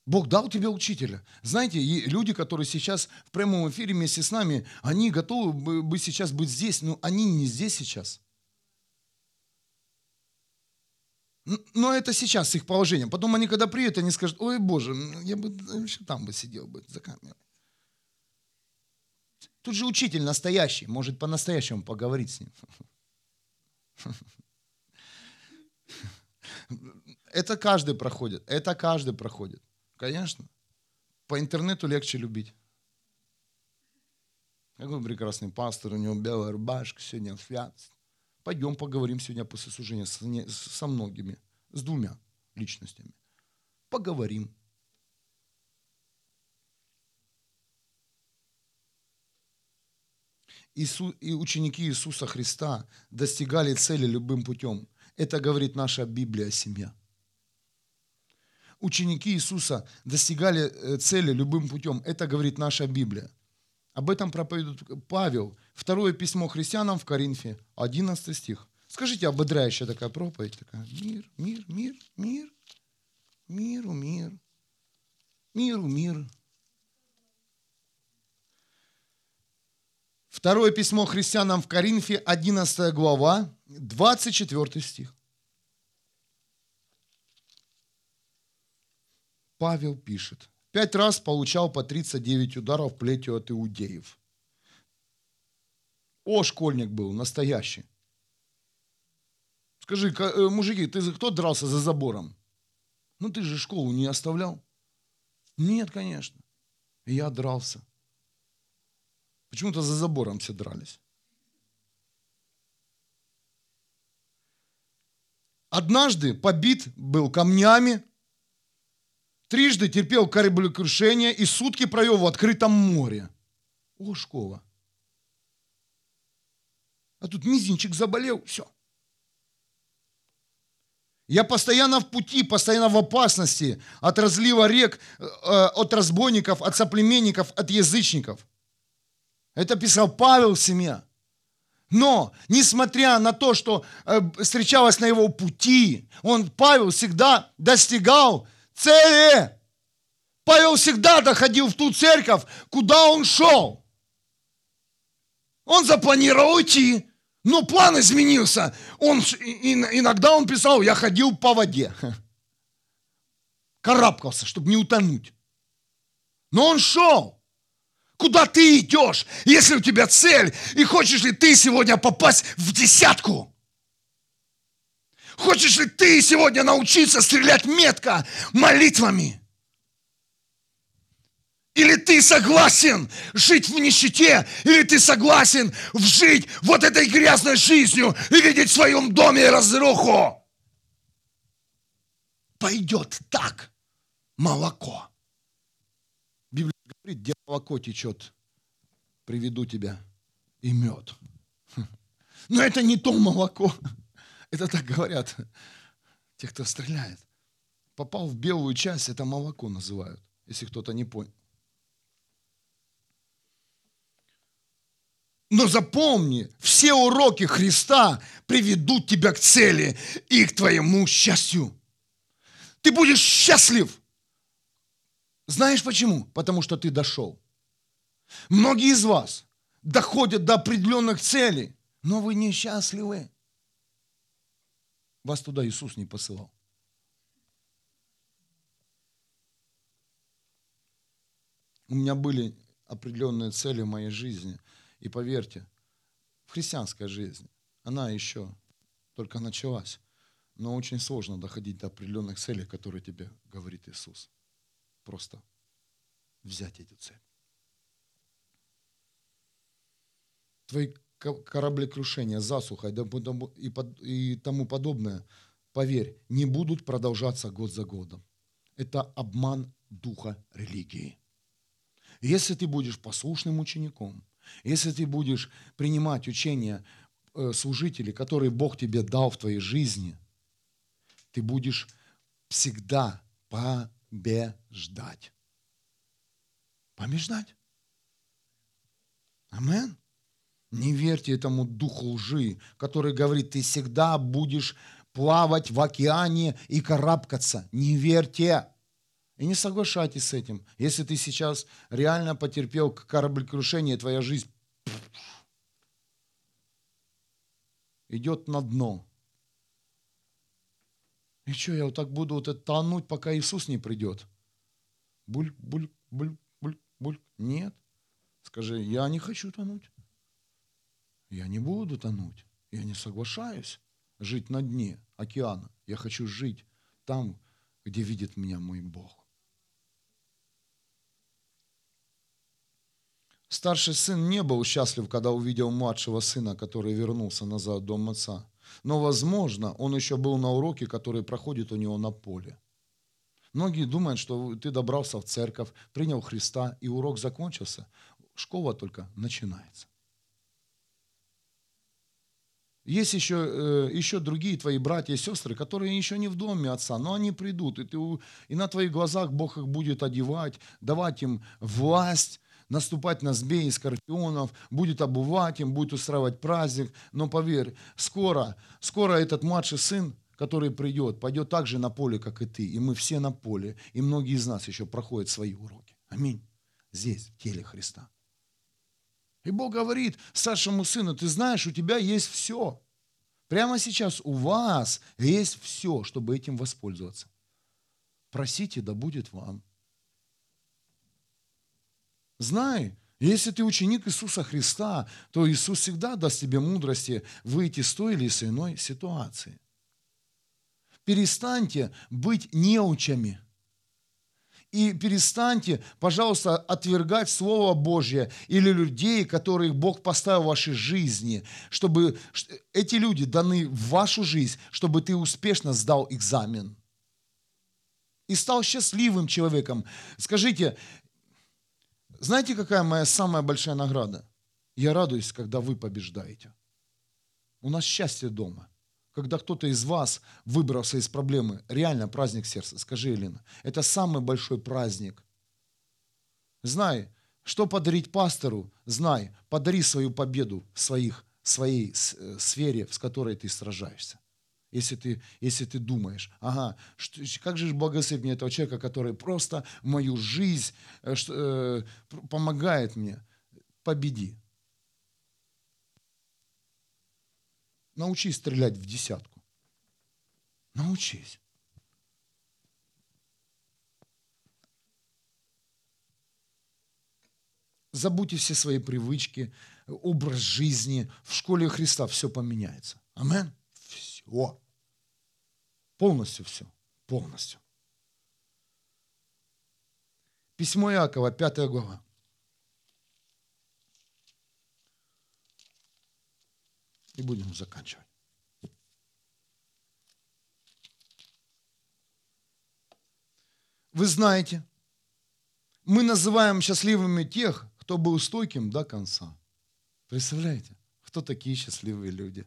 Бог дал тебе учителя. Знаете, люди, которые сейчас в прямом эфире вместе с нами, они готовы бы сейчас быть здесь, но они не здесь сейчас. Но это сейчас их положение. Потом они, когда приедут, они скажут, ой, Боже, я бы еще там бы сидел бы за камерой. Тут же учитель настоящий, может по-настоящему поговорить с ним. Это каждый проходит, это каждый проходит. Конечно. По интернету легче любить. Какой прекрасный пастор, у него белая рубашка, сегодня святость. Пойдем поговорим сегодня после служения со многими, с двумя личностями. Поговорим. Иису, и ученики Иисуса Христа достигали цели любым путем. Это говорит наша Библия, семья. Ученики Иисуса достигали э, цели любым путем. Это говорит наша Библия. Об этом проповедует Павел. Второе письмо христианам в Коринфе, 11 стих. Скажите, ободряющая такая проповедь, такая, мир, мир, мир, мир, миру, мир, миру, мир. Второе письмо христианам в Коринфе, 11 глава, 24 стих. Павел пишет – Пять раз получал по 39 ударов плетью от иудеев. О, школьник был, настоящий. Скажи, э, мужики, ты кто дрался за забором? Ну ты же школу не оставлял. Нет, конечно. я дрался. Почему-то за забором все дрались. Однажды побит был камнями, трижды терпел кораблекрушение и сутки провел в открытом море. О, школа. А тут мизинчик заболел, все. Я постоянно в пути, постоянно в опасности от разлива рек, э, от разбойников, от соплеменников, от язычников. Это писал Павел семья. Но, несмотря на то, что э, встречалось на его пути, он, Павел, всегда достигал цели. Павел всегда доходил в ту церковь, куда он шел. Он запланировал идти. Но план изменился. Он, иногда он писал, я ходил по воде. [laughs] Карабкался, чтобы не утонуть. Но он шел. Куда ты идешь, если у тебя цель, и хочешь ли ты сегодня попасть в десятку? Хочешь ли ты сегодня научиться стрелять метко молитвами? Или ты согласен жить в нищете, или ты согласен жить вот этой грязной жизнью и видеть в своем доме разруху. Пойдет так молоко. Библия говорит, где молоко течет, приведу тебя и мед. Но это не то молоко. Это так говорят те, кто стреляет. Попал в белую часть, это молоко называют, если кто-то не понял. Но запомни, все уроки Христа приведут тебя к цели и к твоему счастью. Ты будешь счастлив. Знаешь почему? Потому что ты дошел. Многие из вас доходят до определенных целей, но вы несчастливы. Вас туда Иисус не посылал. У меня были определенные цели в моей жизни – и поверьте, в христианской жизни она еще только началась. Но очень сложно доходить до определенных целей, которые тебе говорит Иисус. Просто взять эти цели. Твои кораблекрушения, засуха и тому подобное, поверь, не будут продолжаться год за годом. Это обман духа религии. Если ты будешь послушным учеником, если ты будешь принимать учения э, служителей, которые Бог тебе дал в твоей жизни, ты будешь всегда побеждать. Побеждать. Амен. Не верьте этому духу лжи, который говорит, ты всегда будешь плавать в океане и карабкаться. Не верьте. И не соглашайтесь с этим. Если ты сейчас реально потерпел кораблекрушение, твоя жизнь идет на дно. И что, я вот так буду вот это тонуть, пока Иисус не придет? Буль, буль, буль, буль, буль. Нет. Скажи, я не хочу тонуть. Я не буду тонуть. Я не соглашаюсь жить на дне океана. Я хочу жить там, где видит меня мой Бог. Старший сын не был счастлив, когда увидел младшего сына, который вернулся назад в дом отца. Но, возможно, он еще был на уроке, который проходит у него на поле. Многие думают, что ты добрался в церковь, принял Христа, и урок закончился. Школа только начинается. Есть еще, э, еще другие твои братья и сестры, которые еще не в доме отца, но они придут, и, ты, и на твоих глазах Бог их будет одевать, давать им власть, наступать на змей и скорпионов, будет обувать им, будет устраивать праздник. Но поверь, скоро, скоро этот младший сын, который придет, пойдет так же на поле, как и ты. И мы все на поле. И многие из нас еще проходят свои уроки. Аминь. Здесь, в теле Христа. И Бог говорит старшему сыну, ты знаешь, у тебя есть все. Прямо сейчас у вас есть все, чтобы этим воспользоваться. Просите, да будет вам. Знай, Если ты ученик Иисуса Христа, то Иисус всегда даст тебе мудрости выйти с той или с иной ситуации. Перестаньте быть неучами. И перестаньте, пожалуйста, отвергать Слово Божье или людей, которых Бог поставил в вашей жизни, чтобы эти люди даны в вашу жизнь, чтобы ты успешно сдал экзамен и стал счастливым человеком. Скажите, знаете, какая моя самая большая награда? Я радуюсь, когда вы побеждаете. У нас счастье дома. Когда кто-то из вас выбрался из проблемы. Реально праздник сердца. Скажи, Елена, это самый большой праздник. Знай, что подарить пастору, знай, подари свою победу в своих, своей э, сфере, с которой ты сражаешься если ты, если ты думаешь, ага, что, как же благословить мне этого человека, который просто мою жизнь э, э, помогает мне, победи. Научись стрелять в десятку. Научись. Забудьте все свои привычки, образ жизни. В школе Христа все поменяется. Амен. Все. Полностью все. Полностью. Письмо Иакова, 5 глава. И будем заканчивать. Вы знаете, мы называем счастливыми тех, кто был стойким до конца. Представляете, кто такие счастливые люди?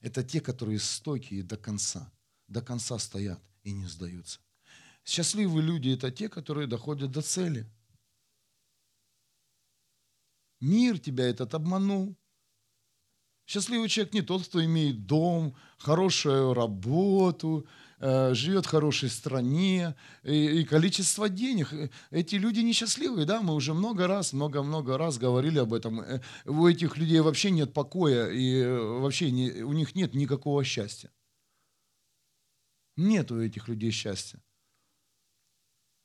Это те, которые стойкие до конца до конца стоят и не сдаются. Счастливые люди – это те, которые доходят до цели. Мир тебя этот обманул. Счастливый человек не тот, кто имеет дом, хорошую работу, э, живет в хорошей стране и, количество денег. Эти люди несчастливые, да, мы уже много раз, много-много раз говорили об этом. Э, у этих людей вообще нет покоя и вообще не, у них нет никакого счастья. Нет у этих людей счастья.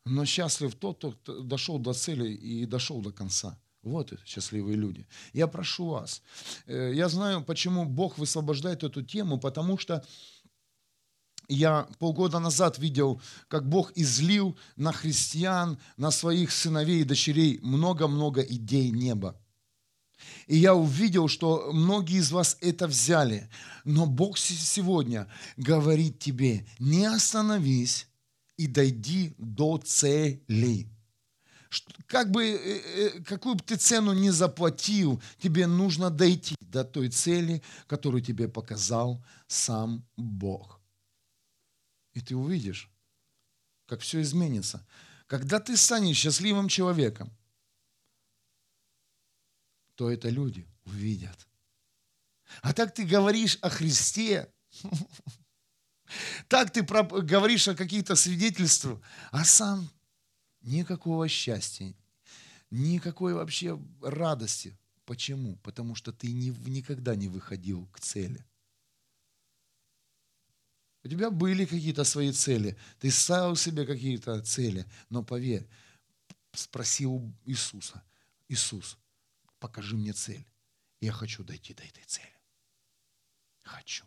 Но счастлив тот, кто дошел до цели и дошел до конца. Вот это счастливые люди. Я прошу вас. Э, я знаю, почему Бог высвобождает эту тему, потому что я полгода назад видел, как Бог излил на христиан, на своих сыновей и дочерей много-много идей неба. И я увидел, что многие из вас это взяли. Но Бог сегодня говорит тебе, не остановись и дойди до цели. Как бы, э, э, какую бы ты цену ни заплатил, тебе нужно дойти до той цели, которую тебе показал сам Бог. И ты увидишь, как все изменится. Когда ты станешь счастливым человеком, то это люди увидят. А так ты говоришь о Христе, [laughs] так ты говоришь о каких-то свидетельствах, а сам никакого счастья, никакой вообще радости. Почему? Потому что ты не, никогда не выходил к цели. У тебя были какие-то свои цели, ты ставил себе какие-то цели, но поверь, спроси у Иисуса, Иисус, покажи мне цель. Я хочу дойти до этой цели. Хочу.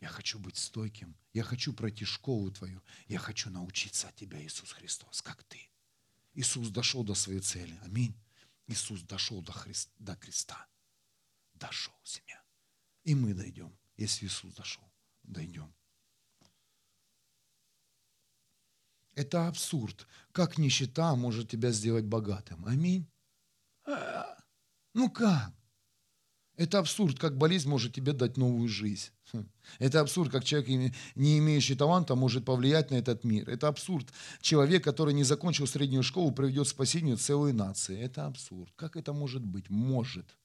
Я хочу быть стойким. Я хочу пройти школу твою. Я хочу научиться от тебя, Иисус Христос, как ты. Иисус дошел до своей цели. Аминь. Иисус дошел до, Христ, до креста. Дошел, семья. И мы дойдем, если Иисус дошел. Дойдем. Это абсурд. Как нищета может тебя сделать богатым? Аминь. Ну как? Это абсурд, как болезнь может тебе дать новую жизнь. Хм. Это абсурд, как человек, не имеющий таланта, может повлиять на этот мир. Это абсурд. Человек, который не закончил среднюю школу, приведет к спасению целой нации. Это абсурд. Как это может быть? Может.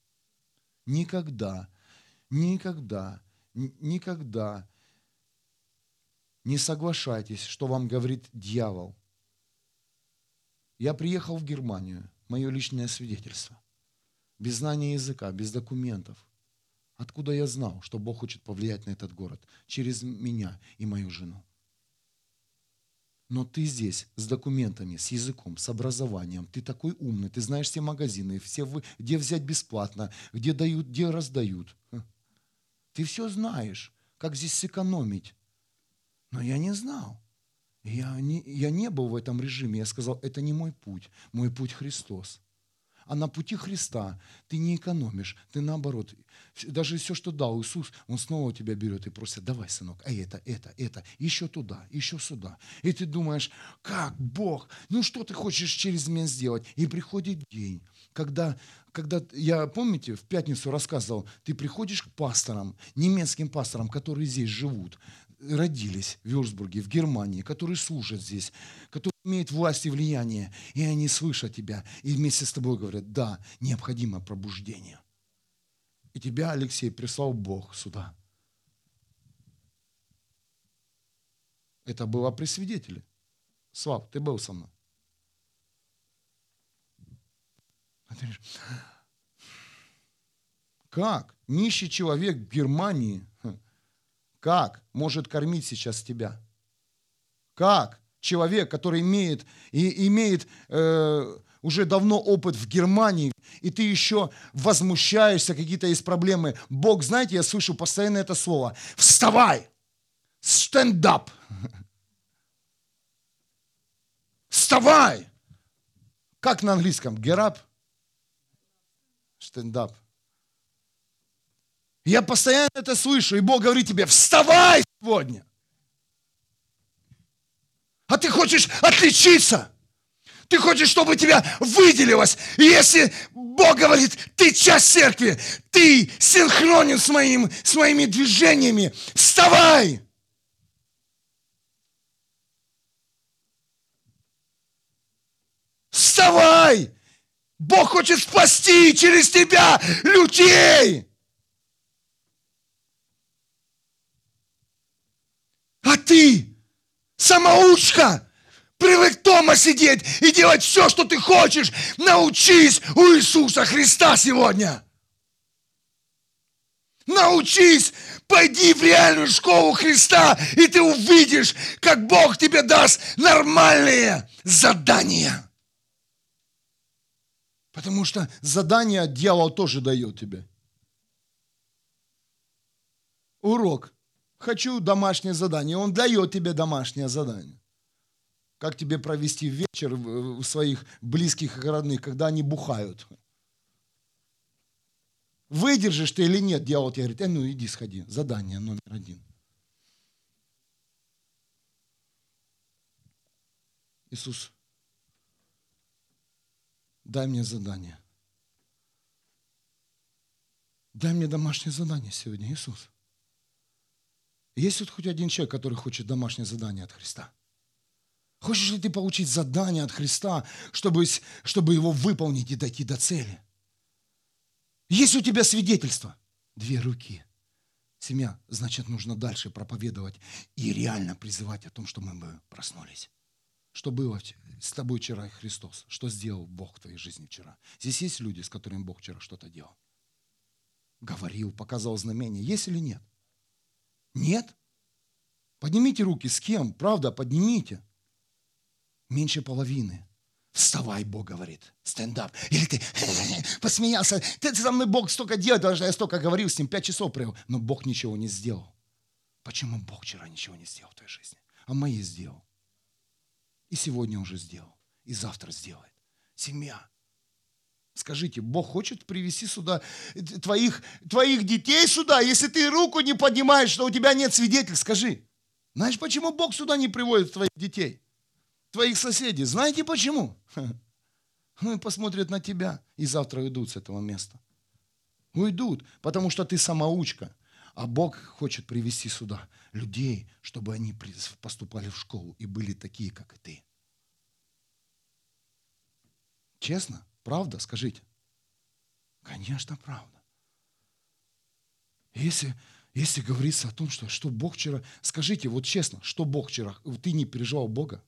Никогда, никогда, никогда не соглашайтесь, что вам говорит дьявол. Я приехал в Германию, мое личное свидетельство без знания языка, без документов. Откуда я знал, что Бог хочет повлиять на этот город? Через меня и мою жену. Но ты здесь с документами, с языком, с образованием. Ты такой умный, ты знаешь все магазины, все, где взять бесплатно, где дают, где раздают. Ты все знаешь, как здесь сэкономить. Но я не знал. Я не, я не был в этом режиме. Я сказал, это не мой путь. Мой путь Христос. А на пути Христа ты не экономишь, ты наоборот. Даже все, что дал Иисус, Он снова тебя берет и просит, давай, сынок, а это, это, это, еще туда, еще сюда. И ты думаешь, как Бог, ну что ты хочешь через меня сделать? И приходит день, когда, когда я, помните, в пятницу рассказывал, ты приходишь к пасторам, немецким пасторам, которые здесь живут, родились в Вюрсбурге, в Германии, которые служат здесь, которые имеют власть и влияние, и они слышат тебя, и вместе с тобой говорят, да, необходимо пробуждение. И тебя, Алексей, прислал Бог сюда. Это было при свидетеле. Слав, ты был со мной. Как нищий человек в Германии как может кормить сейчас тебя? Как человек, который имеет, и, имеет э, уже давно опыт в Германии, и ты еще возмущаешься, какие-то есть проблемы. Бог, знаете, я слышу постоянно это слово. Вставай! Stand-up! Вставай! Как на английском? Get up? Stand up. Я постоянно это слышу, и Бог говорит тебе, вставай сегодня. А ты хочешь отличиться. Ты хочешь, чтобы тебя выделилось. И если Бог говорит, ты часть церкви, ты синхронен с, моим, с моими движениями, вставай! Вставай! Бог хочет спасти через тебя людей! А ты, самоучка, привык дома сидеть и делать все, что ты хочешь. Научись у Иисуса Христа сегодня. Научись, пойди в реальную школу Христа, и ты увидишь, как Бог тебе даст нормальные задания. Потому что задание дьявол тоже дает тебе. Урок хочу домашнее задание. Он дает тебе домашнее задание. Как тебе провести вечер у своих близких и родных, когда они бухают? Выдержишь ты или нет, дьявол тебе говорит, э, ну иди сходи, задание номер один. Иисус, дай мне задание. Дай мне домашнее задание сегодня, Иисус. Есть тут хоть один человек, который хочет домашнее задание от Христа? Хочешь ли ты получить задание от Христа, чтобы, чтобы его выполнить и дойти до цели? Есть у тебя свидетельство? Две руки. Семья, значит, нужно дальше проповедовать и реально призывать о том, что мы бы проснулись. Что было с тобой вчера, Христос? Что сделал Бог в твоей жизни вчера? Здесь есть люди, с которыми Бог вчера что-то делал? Говорил, показал знамения. Есть или нет? Нет? Поднимите руки. С кем? Правда, поднимите. Меньше половины. Вставай, Бог говорит. Стендап. Или ты [laughs] посмеялся. Ты со мной Бог столько делает, даже я столько говорил с ним, пять часов провел. Но Бог ничего не сделал. Почему Бог вчера ничего не сделал в твоей жизни? А мои сделал. И сегодня уже сделал. И завтра сделает. Семья. Скажите, Бог хочет привести сюда твоих, твоих детей сюда, если ты руку не поднимаешь, что у тебя нет свидетелей, скажи. Знаешь, почему Бог сюда не приводит твоих детей, твоих соседей? Знаете почему? [laughs] Ну и посмотрят на тебя и завтра уйдут с этого места. Уйдут, потому что ты самоучка. А Бог хочет привести сюда людей, чтобы они поступали в школу и были такие, как и ты. Честно? Правда? Скажите. Конечно, правда. Если, если говорится о том, что, что Бог вчера... Скажите, вот честно, что Бог вчера... Ты не переживал Бога?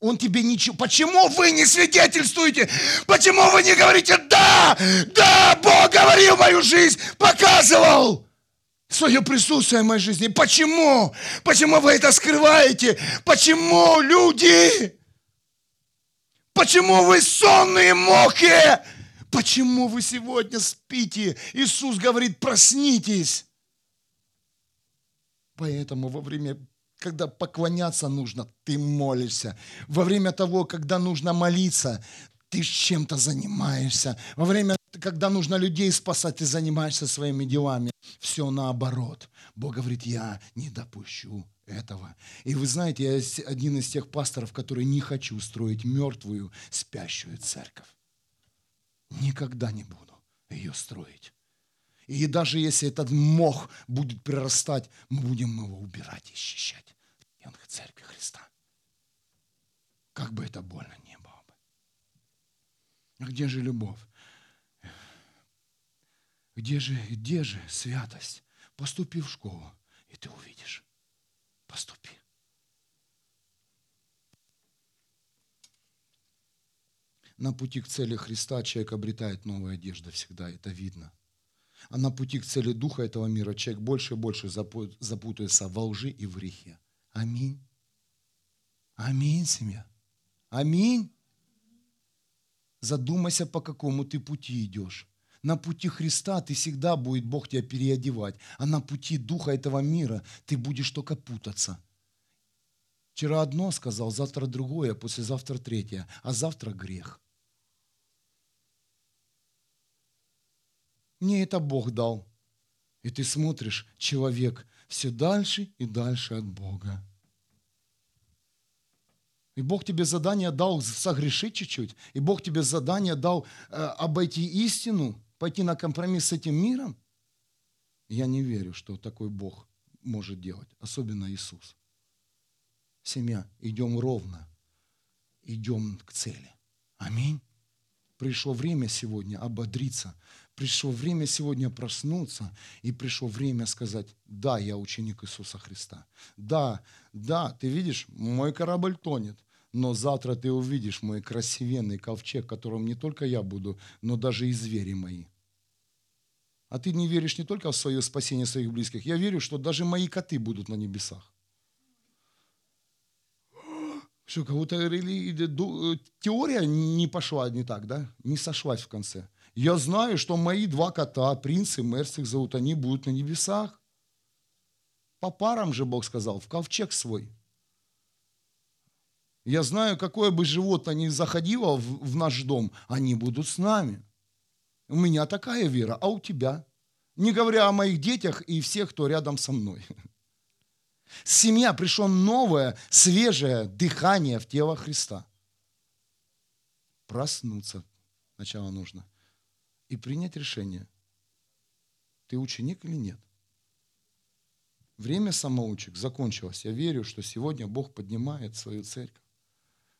Он тебе ничего... Почему вы не свидетельствуете? Почему вы не говорите «Да! Да! Бог говорил мою жизнь! Показывал!» свое присутствие в моей жизни. Почему? Почему вы это скрываете? Почему, люди? Почему вы сонные мокрые? Почему вы сегодня спите? Иисус говорит, проснитесь. Поэтому во время, когда поклоняться нужно, ты молишься. Во время того, когда нужно молиться, ты чем-то занимаешься. Во время, когда нужно людей спасать, ты занимаешься своими делами. Все наоборот. Бог говорит, я не допущу этого. И вы знаете, я один из тех пасторов, который не хочу строить мертвую, спящую церковь. Никогда не буду ее строить. И даже если этот мох будет прирастать, мы будем его убирать и счищать. В церкви Христа. Как бы это больно не было бы. А где же любовь? Где же, где же святость? Поступи в школу, и ты увидишь. Поступи. На пути к цели Христа человек обретает новую одежду всегда, это видно. А на пути к цели Духа этого мира человек больше и больше запутается во лжи и в грехе. Аминь. Аминь, семья. Аминь. Задумайся, по какому ты пути идешь. На пути Христа ты всегда будет Бог тебя переодевать. А на пути Духа этого мира ты будешь только путаться. Вчера одно сказал, завтра другое, послезавтра третье, а завтра грех. Мне это Бог дал. И ты смотришь, человек все дальше и дальше от Бога. И Бог тебе задание дал согрешить чуть-чуть. И Бог тебе задание дал э, обойти истину, пойти на компромисс с этим миром. Я не верю, что такой Бог может делать, особенно Иисус. Семья, идем ровно, идем к цели. Аминь. Пришло время сегодня ободриться, пришло время сегодня проснуться, и пришло время сказать, да, я ученик Иисуса Христа. Да, да, ты видишь, мой корабль тонет, но завтра ты увидишь мой красивенный ковчег, которым не только я буду, но даже и звери мои. А ты не веришь не только в свое спасение своих близких. Я верю, что даже мои коты будут на небесах. [gasps] Что, кого-то теория не пошла не так, да? Не сошлась в конце. Я знаю, что мои два кота, принц и Мерс их зовут, они будут на небесах. По парам же Бог сказал, в ковчег свой. Я знаю, какое бы животное ни заходило в, в наш дом, они будут с нами. У меня такая вера, а у тебя? Не говоря о моих детях и всех, кто рядом со мной. [laughs] Семья пришло новое, свежее дыхание в тело Христа. Проснуться сначала нужно и принять решение, ты ученик или нет. Время самоучек закончилось. Я верю, что сегодня Бог поднимает свою церковь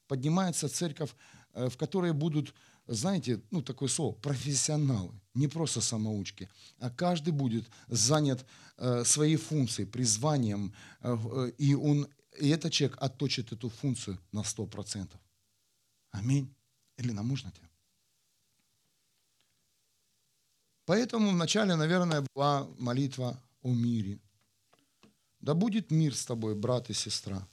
поднимается церковь, э, в которой будут, знаете, ну такое слово, профессионалы, не просто самоучки, а каждый будет занят э, своей функцией, призванием, э, и, он, и этот человек отточит эту функцию на 100%. Аминь. Или нам нужно тебе? Поэтому вначале, наверное, была молитва о мире. Да будет мир с тобой, брат и сестра.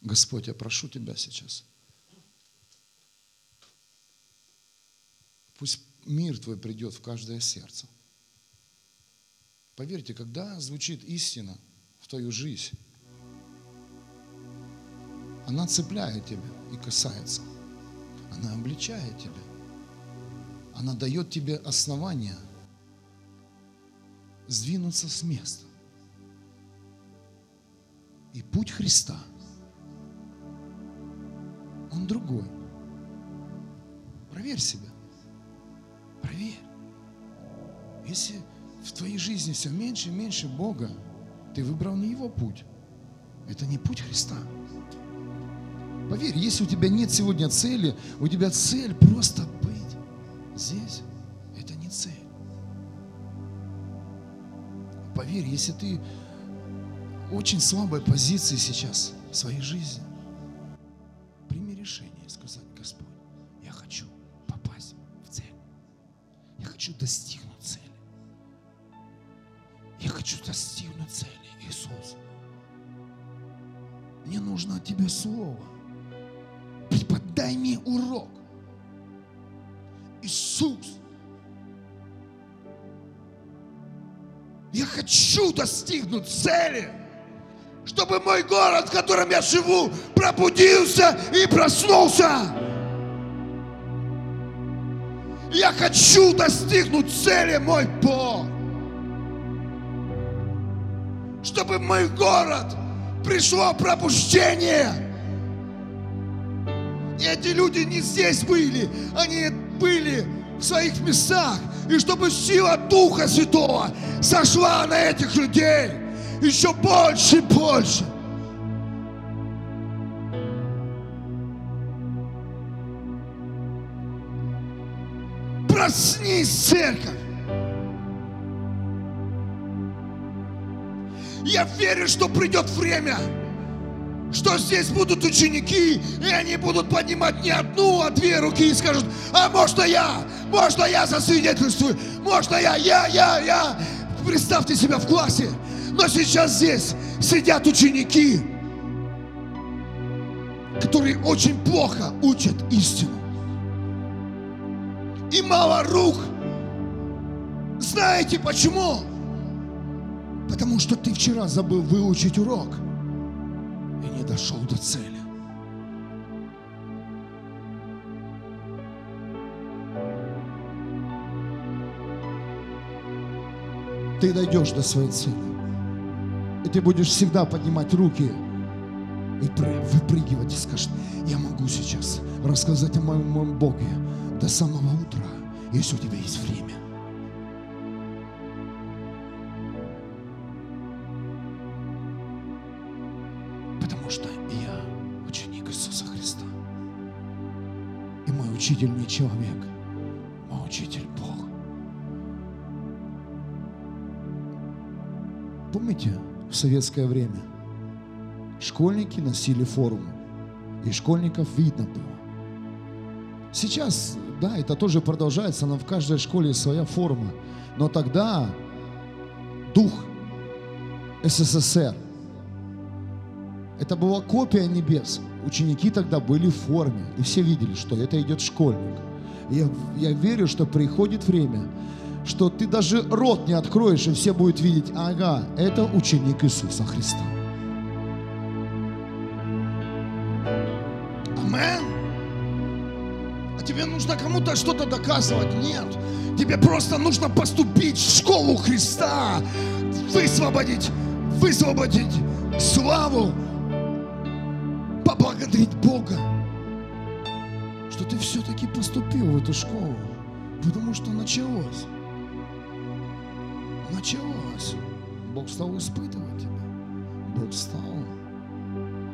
Господь, я прошу Тебя сейчас. Пусть мир Твой придет в каждое сердце. Поверьте, когда звучит истина в твою жизнь, она цепляет тебя и касается. Она обличает тебя. Она дает тебе основания сдвинуться с места. И путь Христа – он другой. Проверь себя. Проверь. Если в твоей жизни все меньше и меньше Бога, ты выбрал не Его путь. Это не путь Христа. Поверь, если у тебя нет сегодня цели, у тебя цель просто быть здесь, это не цель. Поверь, если ты очень слабой позиции сейчас в своей жизни, Мне нужно от Тебя слово. Преподай мне урок. Иисус, я хочу достигнуть цели, чтобы мой город, в котором я живу, пробудился и проснулся. Я хочу достигнуть цели, мой Бог. Чтобы мой город пришло пробуждение. И эти люди не здесь были, они были в своих местах. И чтобы сила Духа Святого сошла на этих людей еще больше и больше. Проснись, церковь! Я верю, что придет время, что здесь будут ученики, и они будут поднимать не одну, а две руки и скажут, а можно я, можно я засвидетельствую, можно я, я, я, я. Представьте себя в классе, но сейчас здесь сидят ученики, которые очень плохо учат истину. И мало рук. Знаете почему? Потому что ты вчера забыл выучить урок и не дошел до цели. Ты дойдешь до своей цели. И ты будешь всегда поднимать руки и выпрыгивать и скажешь, я могу сейчас рассказать о моем, моем Боге до самого утра, если у тебя есть время. Потому что я ученик Иисуса Христа. И мой учитель не человек, мой учитель Бог. Помните, в советское время школьники носили форму, и школьников видно было. Сейчас, да, это тоже продолжается, но в каждой школе своя форма. Но тогда дух СССР, это была копия небес. Ученики тогда были в форме, и все видели, что это идет школьник. Я, я верю, что приходит время, что ты даже рот не откроешь, и все будут видеть, ага, это ученик Иисуса Христа. Амен. А тебе нужно кому-то что-то доказывать? Нет. Тебе просто нужно поступить в школу Христа, высвободить, высвободить славу, поблагодарить Бога, что ты все-таки поступил в эту школу, потому что началось. Началось. Бог стал испытывать тебя. Бог стал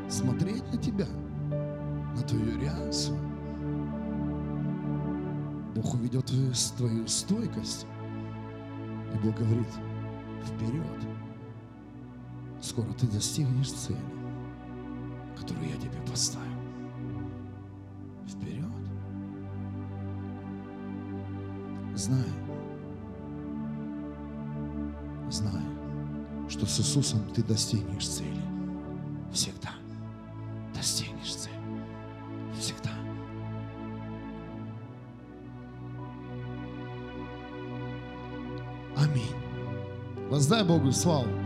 смотреть на тебя, на твою реакцию. Бог уведет твою стойкость. И Бог говорит, вперед. Скоро ты достигнешь цели, которую я тебе поставил. Вперед. Знай, знай, что с Иисусом ты достигнешь цели. Всегда достигнешь цели. Всегда. Аминь. Воздай Богу славу.